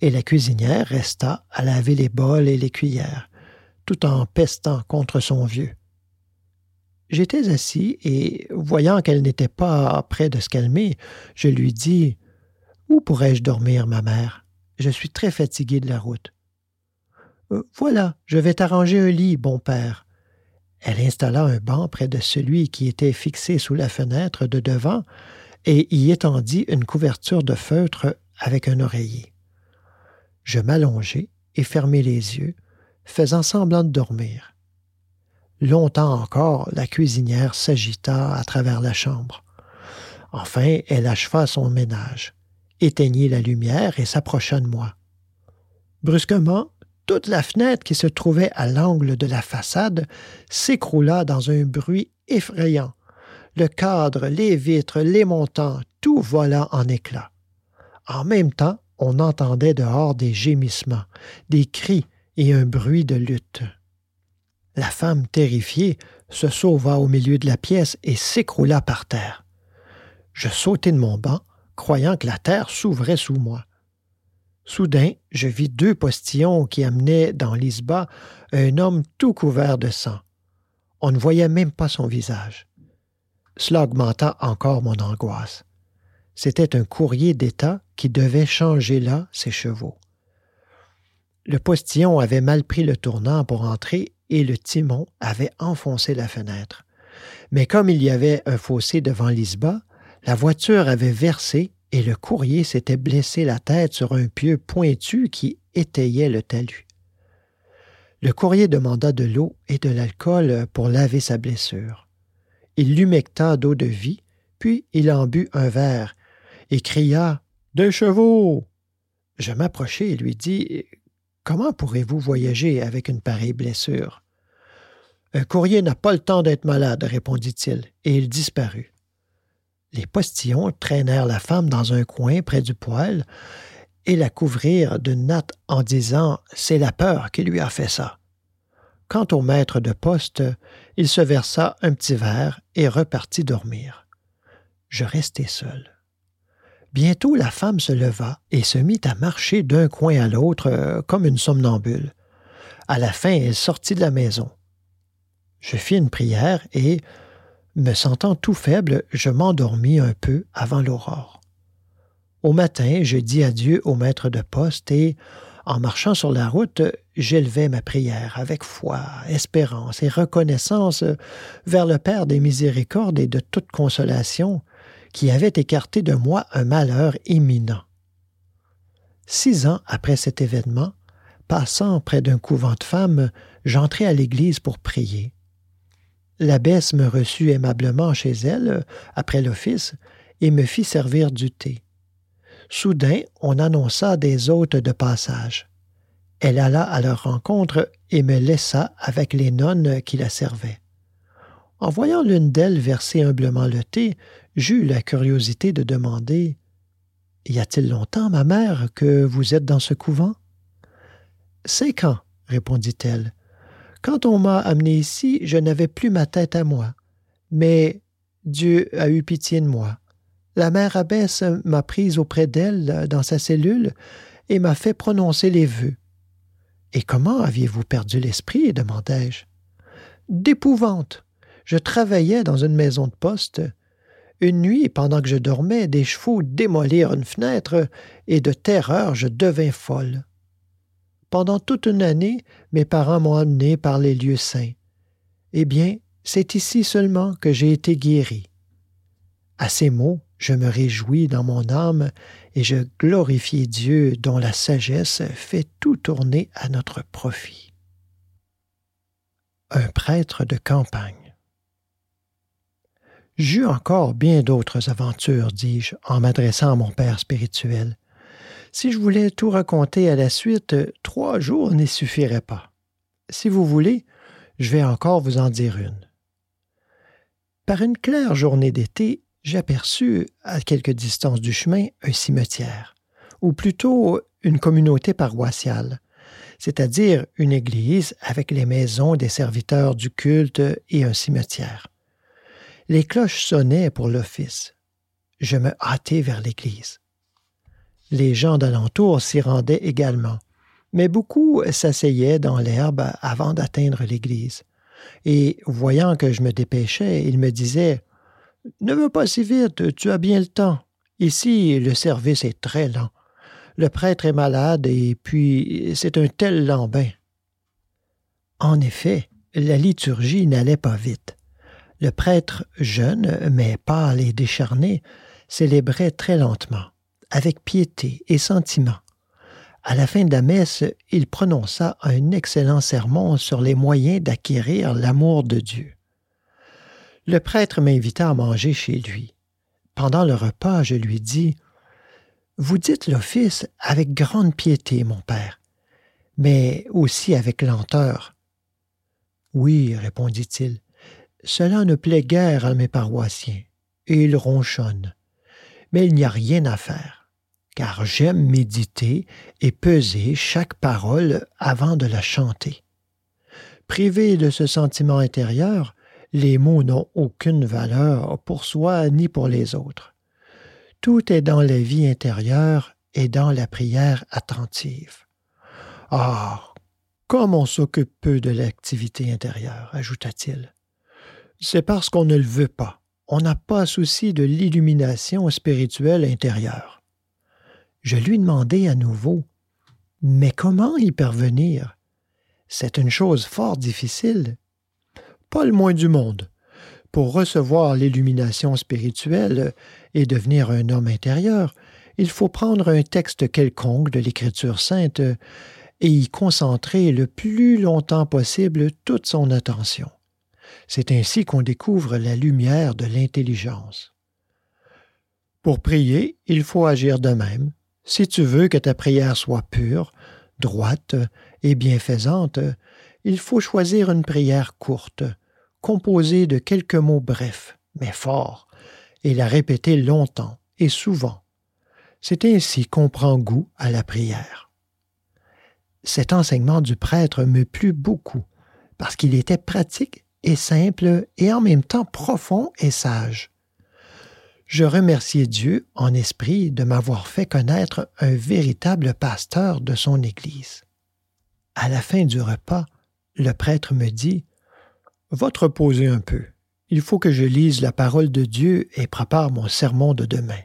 et la cuisinière resta à laver les bols et les cuillères, tout en pestant contre son vieux. J'étais assis et, voyant qu'elle n'était pas près de se calmer, je lui dis Où pourrais-je dormir, ma mère? Je suis très fatigué de la route. Euh, voilà, je vais t'arranger un lit, bon père. Elle installa un banc près de celui qui était fixé sous la fenêtre de devant et y étendit une couverture de feutre avec un oreiller. Je m'allongeai et fermai les yeux, faisant semblant de dormir. Longtemps encore, la cuisinière s'agita à travers la chambre. Enfin, elle acheva son ménage, éteignit la lumière et s'approcha de moi. Brusquement, toute la fenêtre qui se trouvait à l'angle de la façade s'écroula dans un bruit effrayant le cadre, les vitres, les montants, tout vola en éclats. En même temps, on entendait dehors des gémissements, des cris et un bruit de lutte. La femme, terrifiée, se sauva au milieu de la pièce et s'écroula par terre. Je sautai de mon banc, croyant que la terre s'ouvrait sous moi. Soudain, je vis deux postillons qui amenaient dans l'isba un homme tout couvert de sang. On ne voyait même pas son visage. Cela augmenta encore mon angoisse. C'était un courrier d'État qui devait changer là ses chevaux. Le postillon avait mal pris le tournant pour entrer et le timon avait enfoncé la fenêtre. Mais comme il y avait un fossé devant l'isba, la voiture avait versé et le courrier s'était blessé la tête sur un pieu pointu qui étayait le talus. Le courrier demanda de l'eau et de l'alcool pour laver sa blessure. Il l'humecta d'eau de vie, puis il en but un verre, et cria Deux chevaux Je m'approchai et lui dis Comment pourrez-vous voyager avec une pareille blessure Un courrier n'a pas le temps d'être malade, répondit-il, et il disparut. Les postillons traînèrent la femme dans un coin près du poêle, et la couvrir de natte en disant C'est la peur qui lui a fait ça. Quant au maître de poste, il se versa un petit verre et repartit dormir. Je restai seul. Bientôt la femme se leva et se mit à marcher d'un coin à l'autre euh, comme une somnambule. À la fin, elle sortit de la maison. Je fis une prière et, me sentant tout faible, je m'endormis un peu avant l'aurore. Au matin, je dis adieu au maître de poste et, en marchant sur la route, j'élevai ma prière avec foi, espérance et reconnaissance vers le Père des miséricordes et de toute consolation, qui avait écarté de moi un malheur imminent. Six ans après cet événement, passant près d'un couvent de femmes, j'entrai à l'église pour prier. L'abbesse me reçut aimablement chez elle, après l'office, et me fit servir du thé. Soudain, on annonça des hôtes de passage. Elle alla à leur rencontre et me laissa avec les nonnes qui la servaient. En voyant l'une d'elles verser humblement le thé, j'eus la curiosité de demander Y a-t-il longtemps, ma mère, que vous êtes dans ce couvent Cinq ans, répondit-elle. Quand on m'a amené ici, je n'avais plus ma tête à moi. Mais Dieu a eu pitié de moi. La mère abbesse m'a prise auprès d'elle dans sa cellule et m'a fait prononcer les vœux. Et comment aviez-vous perdu l'esprit demandai-je. D'épouvante. Je travaillais dans une maison de poste. Une nuit, pendant que je dormais, des chevaux démolirent une fenêtre, et de terreur je devins folle. Pendant toute une année, mes parents m'ont amené par les lieux saints. Eh bien, c'est ici seulement que j'ai été guéri. À ces mots, je me réjouis dans mon âme et je glorifie Dieu dont la sagesse fait tout tourner à notre profit. Un prêtre de campagne. J'eus encore bien d'autres aventures, dis-je, en m'adressant à mon père spirituel. Si je voulais tout raconter à la suite, trois jours n'y suffiraient pas. Si vous voulez, je vais encore vous en dire une. Par une claire journée d'été, j'aperçus à quelque distance du chemin un cimetière, ou plutôt une communauté paroissiale, c'est-à-dire une église avec les maisons des serviteurs du culte et un cimetière. Les cloches sonnaient pour l'office. Je me hâtai vers l'église. Les gens d'alentour s'y rendaient également, mais beaucoup s'asseyaient dans l'herbe avant d'atteindre l'église. Et voyant que je me dépêchais, ils me disaient ne veux pas si vite, tu as bien le temps. Ici, le service est très lent. Le prêtre est malade et puis c'est un tel lambin. En effet, la liturgie n'allait pas vite. Le prêtre, jeune, mais pâle et décharné, célébrait très lentement, avec piété et sentiment. À la fin de la messe, il prononça un excellent sermon sur les moyens d'acquérir l'amour de Dieu. Le prêtre m'invita à manger chez lui. Pendant le repas, je lui dis Vous dites l'office avec grande piété, mon père, mais aussi avec lenteur. Oui, répondit-il, cela ne plaît guère à mes paroissiens, et ils ronchonnent. Mais il n'y a rien à faire, car j'aime méditer et peser chaque parole avant de la chanter. Privé de ce sentiment intérieur, les mots n'ont aucune valeur pour soi ni pour les autres. Tout est dans la vie intérieure et dans la prière attentive. Ah. Comme on s'occupe peu de l'activité intérieure, ajouta-t-il. C'est parce qu'on ne le veut pas. On n'a pas souci de l'illumination spirituelle intérieure. Je lui demandai à nouveau Mais comment y parvenir? C'est une chose fort difficile pas le moins du monde. Pour recevoir l'illumination spirituelle et devenir un homme intérieur, il faut prendre un texte quelconque de l'Écriture sainte et y concentrer le plus longtemps possible toute son attention. C'est ainsi qu'on découvre la lumière de l'intelligence. Pour prier, il faut agir de même. Si tu veux que ta prière soit pure, droite et bienfaisante, il faut choisir une prière courte, composée de quelques mots brefs, mais forts, et la répéter longtemps et souvent. C'est ainsi qu'on prend goût à la prière. Cet enseignement du prêtre me plut beaucoup, parce qu'il était pratique et simple et en même temps profond et sage. Je remerciais Dieu en esprit de m'avoir fait connaître un véritable pasteur de son Église. À la fin du repas, le prêtre me dit Va te reposer un peu. Il faut que je lise la parole de Dieu et prépare mon sermon de demain.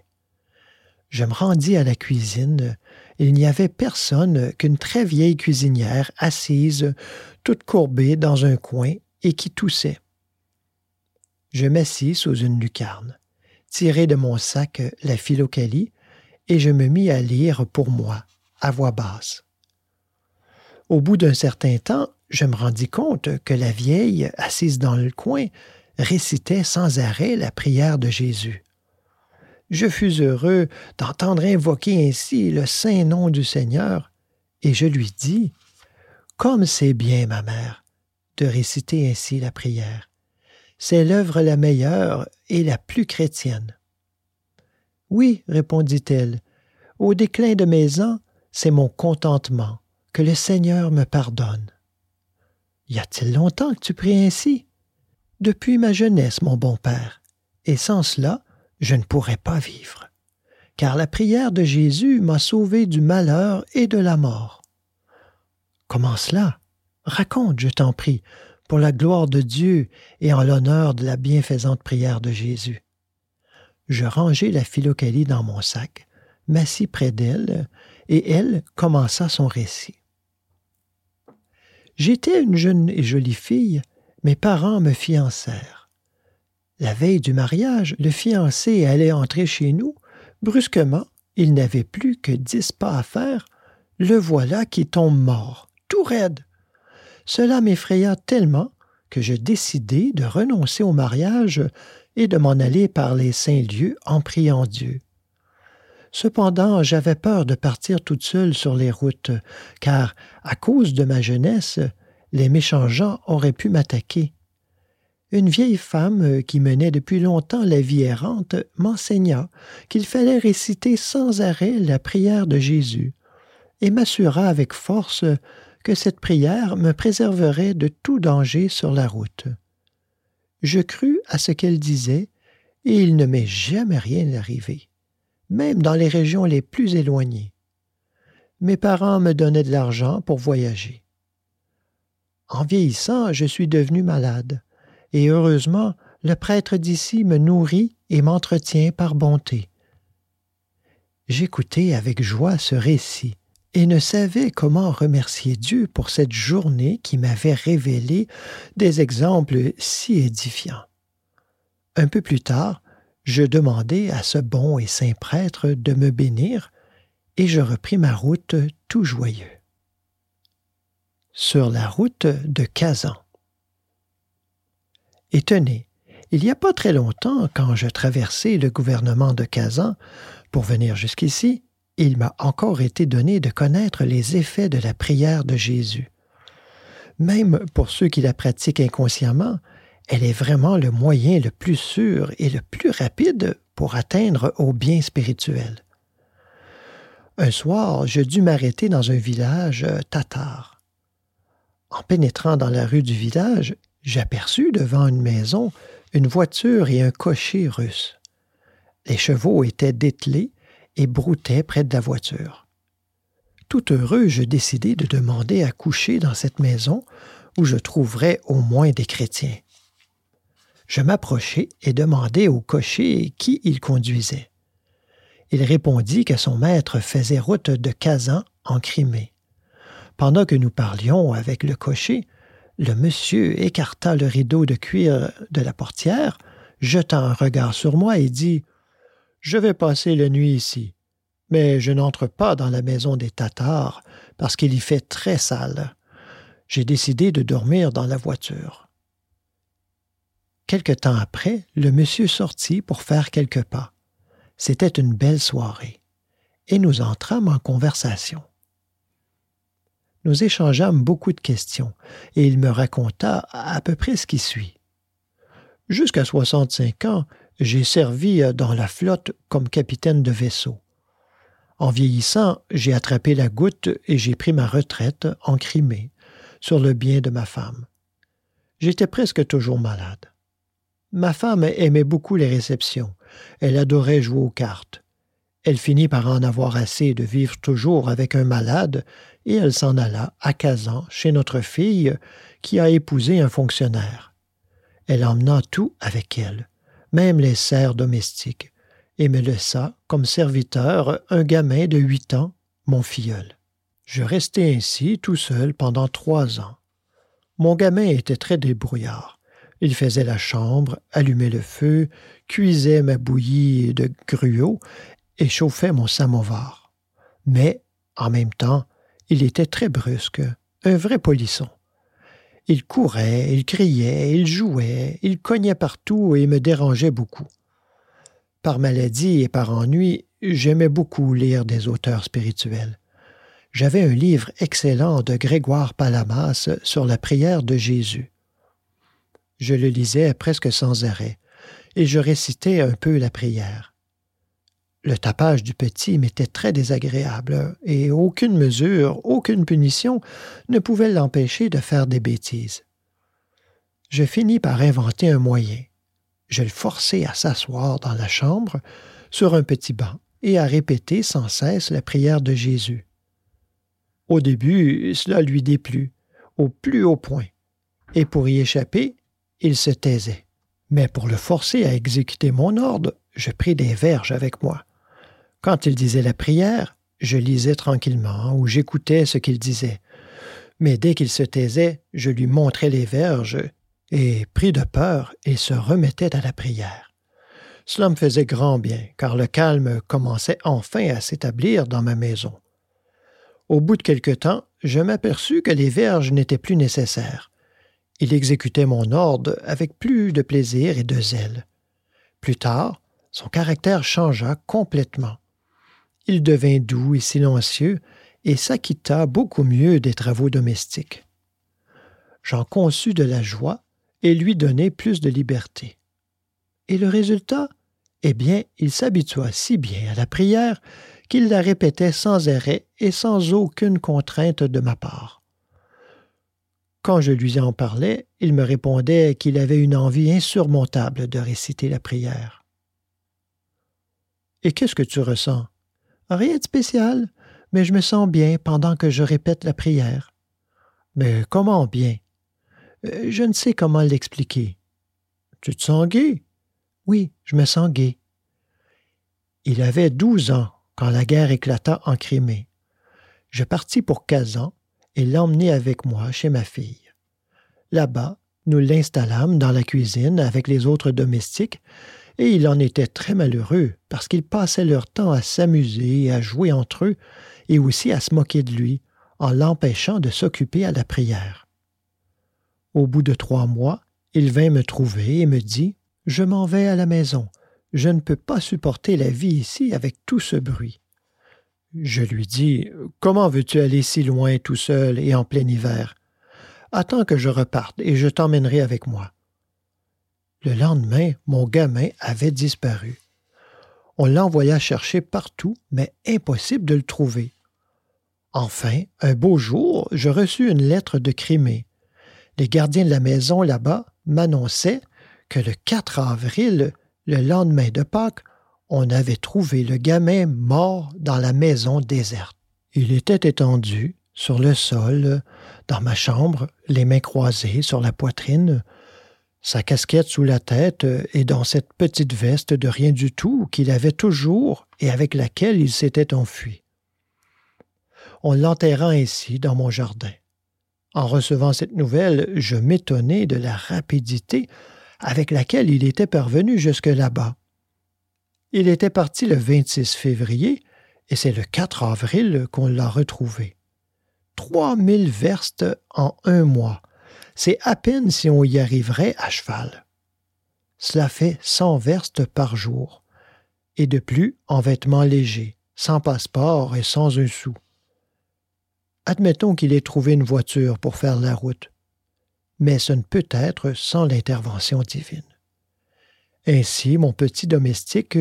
Je me rendis à la cuisine. Il n'y avait personne qu'une très vieille cuisinière assise, toute courbée dans un coin et qui toussait. Je m'assis sous une lucarne, tirai de mon sac la philocalie et je me mis à lire pour moi, à voix basse. Au bout d'un certain temps, je me rendis compte que la vieille, assise dans le coin, récitait sans arrêt la prière de Jésus. Je fus heureux d'entendre invoquer ainsi le saint nom du Seigneur, et je lui dis Comme c'est bien, ma mère, de réciter ainsi la prière. C'est l'œuvre la meilleure et la plus chrétienne. Oui, répondit-elle, au déclin de mes ans, c'est mon contentement, que le Seigneur me pardonne. Y a-t-il longtemps que tu pries ainsi? Depuis ma jeunesse, mon bon père, et sans cela, je ne pourrais pas vivre, car la prière de Jésus m'a sauvé du malheur et de la mort. Comment cela? Raconte, je t'en prie, pour la gloire de Dieu et en l'honneur de la bienfaisante prière de Jésus. Je rangeai la philocalie dans mon sac, m'assis près d'elle, et elle commença son récit. J'étais une jeune et jolie fille, mes parents me fiancèrent. La veille du mariage, le fiancé allait entrer chez nous. Brusquement, il n'avait plus que dix pas à faire. Le voilà qui tombe mort, tout raide. Cela m'effraya tellement que je décidai de renoncer au mariage et de m'en aller par les saints lieux en priant Dieu. Cependant, j'avais peur de partir toute seule sur les routes, car, à cause de ma jeunesse, les méchants gens auraient pu m'attaquer. Une vieille femme qui menait depuis longtemps la vie errante m'enseigna qu'il fallait réciter sans arrêt la prière de Jésus, et m'assura avec force que cette prière me préserverait de tout danger sur la route. Je crus à ce qu'elle disait, et il ne m'est jamais rien arrivé, même dans les régions les plus éloignées. Mes parents me donnaient de l'argent pour voyager. En vieillissant, je suis devenu malade, et heureusement, le prêtre d'ici me nourrit et m'entretient par bonté. J'écoutais avec joie ce récit, et ne savais comment remercier Dieu pour cette journée qui m'avait révélé des exemples si édifiants. Un peu plus tard, je demandai à ce bon et saint prêtre de me bénir, et je repris ma route tout joyeux. Sur la route de Kazan. Et tenez, il n'y a pas très longtemps, quand je traversais le gouvernement de Kazan pour venir jusqu'ici, il m'a encore été donné de connaître les effets de la prière de Jésus. Même pour ceux qui la pratiquent inconsciemment, elle est vraiment le moyen le plus sûr et le plus rapide pour atteindre au bien spirituel. Un soir, je dus m'arrêter dans un village euh, tatar. En pénétrant dans la rue du village, j'aperçus devant une maison une voiture et un cocher russe. Les chevaux étaient dételés et broutait près de la voiture. Tout heureux, je décidai de demander à coucher dans cette maison où je trouverais au moins des chrétiens. Je m'approchai et demandai au cocher qui il conduisait. Il répondit que son maître faisait route de Kazan en Crimée. Pendant que nous parlions avec le cocher, le monsieur écarta le rideau de cuir de la portière, jeta un regard sur moi et dit je vais passer la nuit ici, mais je n'entre pas dans la maison des Tatars parce qu'il y fait très sale. J'ai décidé de dormir dans la voiture. Quelque temps après, le monsieur sortit pour faire quelques pas. C'était une belle soirée, et nous entrâmes en conversation. Nous échangeâmes beaucoup de questions, et il me raconta à peu près ce qui suit. Jusqu'à soixante-cinq ans, j'ai servi euh, dans la flotte comme capitaine de vaisseau. En vieillissant, j'ai attrapé la goutte et j'ai pris ma retraite en Crimée, sur le bien de ma femme. J'étais presque toujours malade. Ma femme aimait beaucoup les réceptions. Elle adorait jouer aux cartes. Elle finit par en avoir assez de vivre toujours avec un malade, et elle s'en alla à Kazan chez notre fille, qui a épousé un fonctionnaire. Elle emmena tout avec elle, même les serres domestiques, et me laissa comme serviteur un gamin de huit ans, mon filleul. Je restai ainsi tout seul pendant trois ans. Mon gamin était très débrouillard. Il faisait la chambre, allumait le feu, cuisait ma bouillie de gruau et chauffait mon samovar. Mais, en même temps, il était très brusque, un vrai polisson. Il courait, il criait, il jouait, il cognait partout et me dérangeait beaucoup. Par maladie et par ennui, j'aimais beaucoup lire des auteurs spirituels. J'avais un livre excellent de Grégoire Palamas sur la prière de Jésus. Je le lisais presque sans arrêt, et je récitais un peu la prière. Le tapage du petit m'était très désagréable, et aucune mesure, aucune punition ne pouvait l'empêcher de faire des bêtises. Je finis par inventer un moyen. Je le forçai à s'asseoir dans la chambre, sur un petit banc, et à répéter sans cesse la prière de Jésus. Au début, cela lui déplut, au plus haut point, et pour y échapper, il se taisait. Mais pour le forcer à exécuter mon ordre, je pris des verges avec moi. Quand il disait la prière, je lisais tranquillement ou j'écoutais ce qu'il disait. Mais dès qu'il se taisait, je lui montrais les verges, et, pris de peur, il se remettait à la prière. Cela me faisait grand bien, car le calme commençait enfin à s'établir dans ma maison. Au bout de quelque temps, je m'aperçus que les verges n'étaient plus nécessaires. Il exécutait mon ordre avec plus de plaisir et de zèle. Plus tard, son caractère changea complètement. Il devint doux et silencieux et s'acquitta beaucoup mieux des travaux domestiques. J'en conçus de la joie et lui donnai plus de liberté. Et le résultat? Eh bien, il s'habitua si bien à la prière qu'il la répétait sans arrêt et sans aucune contrainte de ma part. Quand je lui en parlais, il me répondait qu'il avait une envie insurmontable de réciter la prière. Et qu'est-ce que tu ressens? Rien de spécial, mais je me sens bien pendant que je répète la prière. Mais comment bien? Euh, Je ne sais comment l'expliquer. Tu te sens gai Oui, je me sens gai. Il avait douze ans quand la guerre éclata en Crimée. Je partis pour Kazan et l'emmenai avec moi chez ma fille. Là-bas, nous l'installâmes dans la cuisine avec les autres domestiques et il en était très malheureux parce qu'ils passaient leur temps à s'amuser et à jouer entre eux, et aussi à se moquer de lui, en l'empêchant de s'occuper à la prière. Au bout de trois mois, il vint me trouver et me dit Je m'en vais à la maison. Je ne peux pas supporter la vie ici avec tout ce bruit. Je lui dis Comment veux-tu aller si loin tout seul et en plein hiver? Attends que je reparte et je t'emmènerai avec moi. Le lendemain, mon gamin avait disparu. On l'envoya chercher partout, mais impossible de le trouver. Enfin, un beau jour, je reçus une lettre de Crimée. Les gardiens de la maison là-bas m'annonçaient que le 4 avril, le lendemain de Pâques, on avait trouvé le gamin mort dans la maison déserte. Il était étendu sur le sol, dans ma chambre, les mains croisées sur la poitrine, sa casquette sous la tête euh, et dans cette petite veste de rien du tout qu'il avait toujours et avec laquelle il s'était enfui. On l'enterra ainsi dans mon jardin. En recevant cette nouvelle, je m'étonnai de la rapidité avec laquelle il était parvenu jusque là-bas. Il était parti le 26 février et c'est le 4 avril qu'on l'a retrouvé. Trois mille verstes en un mois, c'est à peine si on y arriverait à cheval. Cela fait cent verstes par jour, et de plus en vêtements légers, sans passeport et sans un sou. Admettons qu'il ait trouvé une voiture pour faire la route, mais ce ne peut être sans l'intervention divine. Ainsi, mon petit domestique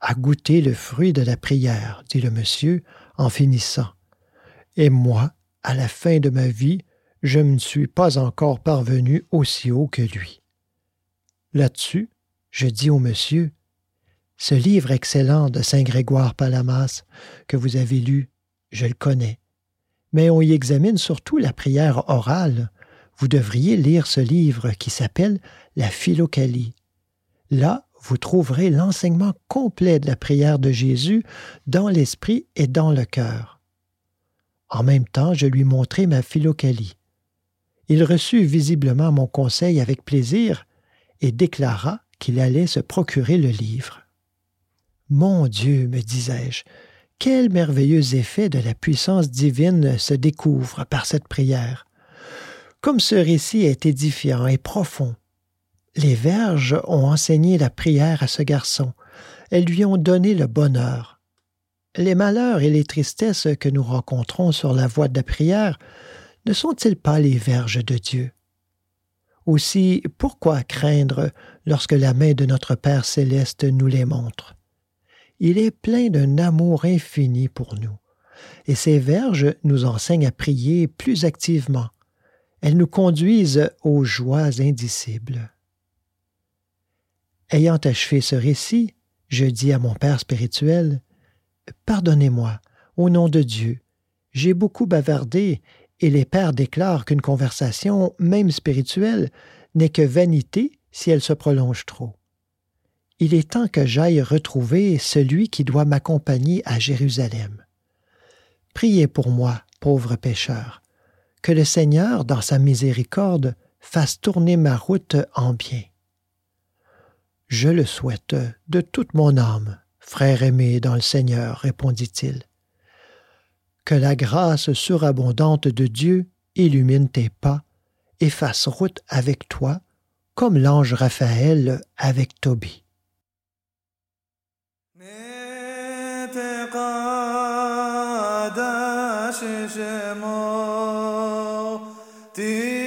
à goûter le fruit de la prière, dit le monsieur en finissant. Et moi, à la fin de ma vie, je ne suis pas encore parvenu aussi haut que lui. Là-dessus, je dis au monsieur Ce livre excellent de Saint Grégoire Palamas que vous avez lu, je le connais. Mais on y examine surtout la prière orale. Vous devriez lire ce livre qui s'appelle La Philocalie. Là, vous trouverez l'enseignement complet de la prière de Jésus dans l'esprit et dans le cœur. En même temps, je lui montrai ma philocalie. Il reçut visiblement mon conseil avec plaisir et déclara qu'il allait se procurer le livre. Mon Dieu, me disais-je, quel merveilleux effet de la puissance divine se découvre par cette prière. Comme ce récit est édifiant et profond, les Verges ont enseigné la prière à ce garçon. Elles lui ont donné le bonheur. Les malheurs et les tristesses que nous rencontrons sur la voie de la prière ne sont-ils pas les Verges de Dieu? Aussi, pourquoi craindre lorsque la main de notre Père céleste nous les montre? Il est plein d'un amour infini pour nous, et ces verges nous enseignent à prier plus activement. Elles nous conduisent aux joies indicibles. Ayant achevé ce récit, je dis à mon Père spirituel Pardonnez-moi, au nom de Dieu, j'ai beaucoup bavardé, et les pères déclarent qu'une conversation, même spirituelle, n'est que vanité si elle se prolonge trop. Il est temps que j'aille retrouver celui qui doit m'accompagner à Jérusalem. Priez pour moi, pauvre pécheur, que le Seigneur, dans sa miséricorde, fasse tourner ma route en bien. Je le souhaite de toute mon âme, frère aimé dans le Seigneur, répondit-il Que la grâce surabondante de Dieu illumine tes pas et fasse route avec toi, comme l'ange Raphaël avec Tobie. العود